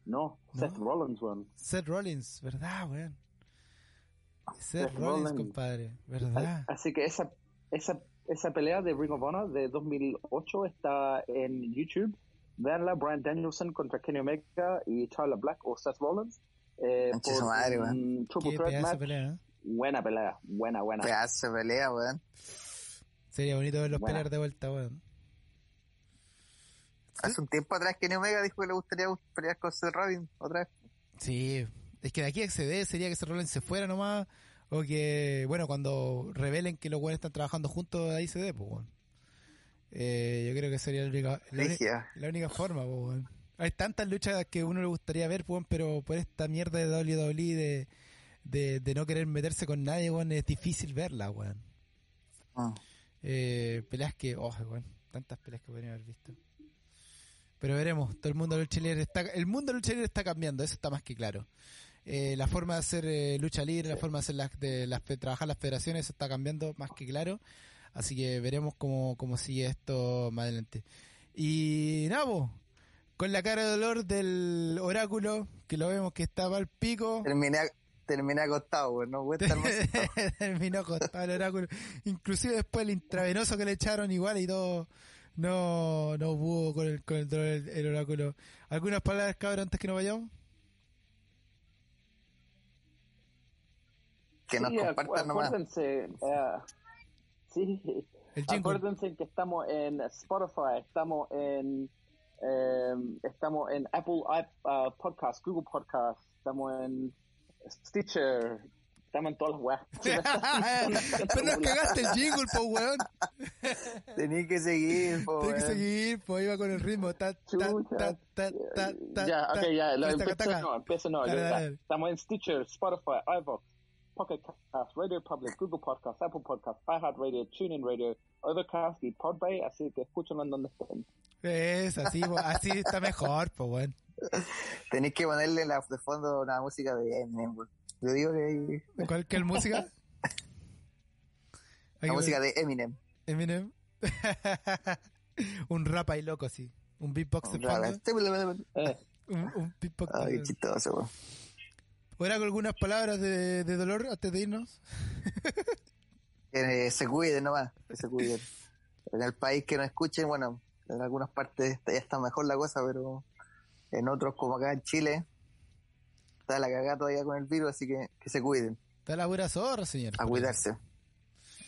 No, ¿No? Seth Rollins, weón. Seth Rollins, ¿verdad, weón? Seth Seth Rollins, Rollins. compadre, ¿verdad? Así que esa, esa, esa pelea de Ring of Honor de 2008 está en YouTube. Veanla, Brian Danielson contra Kenny Omega y Charla Black o Seth Rollins. Eh, su madre, un triple threat match. pelea, ¿eh? Buena pelea, buena, buena. Pedazo de pelea, weón. Sería bonito verlos Buena. pelear de vuelta, weón. Hace un tiempo atrás Kenny Omega dijo que le gustaría pelear con Seth Rollins otra vez. Sí, es que de aquí a acceder sería que Seth Rollins se fuera nomás, o que, bueno, cuando revelen que los buenos están trabajando juntos, ahí se dé, pues, weón. Eh, yo creo que sería la única, la, única forma, pues. Hay tantas luchas que uno le gustaría ver, pues, pero por esta mierda de WWE de, de, de no querer meterse con nadie, es difícil verla, weón. Mm. Eh, peleas que, oh, weón, tantas peleas que podrían haber visto. Pero veremos, todo el mundo de lucha libre está, el mundo de lucha libre está cambiando, eso está más que claro. Eh, la forma de hacer eh, lucha libre, la forma de hacer las, de las, fe- trabajar las federaciones, eso está cambiando más que claro. Así que veremos cómo, cómo sigue esto más adelante. Y nada, po, con la cara de dolor del oráculo, que lo vemos que estaba al pico. Terminé, terminé acostado, weón. No estar más. Terminó acostado el oráculo. Inclusive después el intravenoso que le echaron igual y todo. No, no pudo con el, con el dolor el, el oráculo. ¿Algunas palabras, cabrón, antes que nos vayamos? Que nos Sí, compartan nomás. acuérdense, eh, sí, El jingle. acuérdense que estamos en Spotify, estamos en eh, estamos en Apple uh, Podcast, Google Podcast, estamos en Stitcher, estamos en todas las weas. Pero nos cagaste el jingle, po, weón. Tenía que seguir, po, Tienes que seguir, po, iba con el ritmo. Ta, ta, ta, ta, ta, ta, ya, ok, ya, lo empiezo no, empiezo no, dale, dale. Estamos en Stitcher, Spotify, iVoox, Pocket Cast, Radio Public, Google Podcast, Apple Podcast, iHeartRadio, TuneIn Radio, Overcast y Podbay, así que escúchenlo en donde estén. Es así, así está mejor, po, weón. Tenéis que ponerle la, de fondo una música de Eminem. Yo digo que ¿Cuál que es música? Hay la música de Eminem. Eminem. un rap ahí loco, sí. Un beatbox de fondo. Eh, Un, un beatbox de Ay, chistoso, ¿Fuera con algunas palabras de, de dolor antes de irnos? Que se cuiden nomás, que se cuiden. En el país que no escuchen, bueno, en algunas partes ya está mejor la cosa, pero en otros como acá en Chile, está la cagada todavía con el virus, así que que se cuiden, Está la pura zorra, señor. a cuidarse.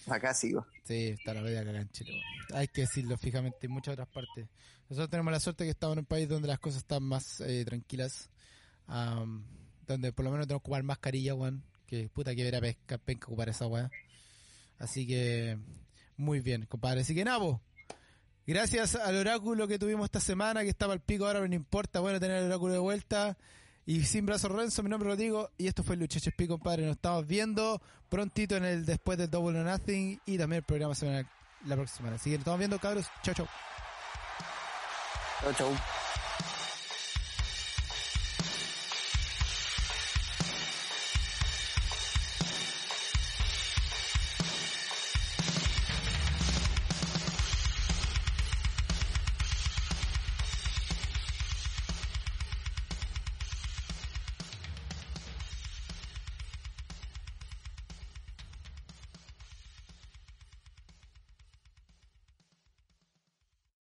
Acá sigo. Sí, está la media cagada en Chile. Hay que decirlo fijamente en muchas otras partes. Nosotros tenemos la suerte que estamos en un país donde las cosas están más eh, tranquilas. am, donde por lo menos tenemos que ocupar mascarilla, weón. Que puta que ver pesca, penca ocupar esa weá. Así que, muy bien, compadre. Así que Nabo, gracias al oráculo que tuvimos esta semana, que estaba al pico ahora, pero no importa, bueno tener el oráculo de vuelta. Y sin brazo Renzo, mi nombre es Rodrigo, y esto fue Lucha HP, compadre. Nos estamos viendo prontito en el después del Double or Nothing y también el programa semanal la próxima semana. Así que nos estamos viendo, cabros. Chao, chao. Chau, chau.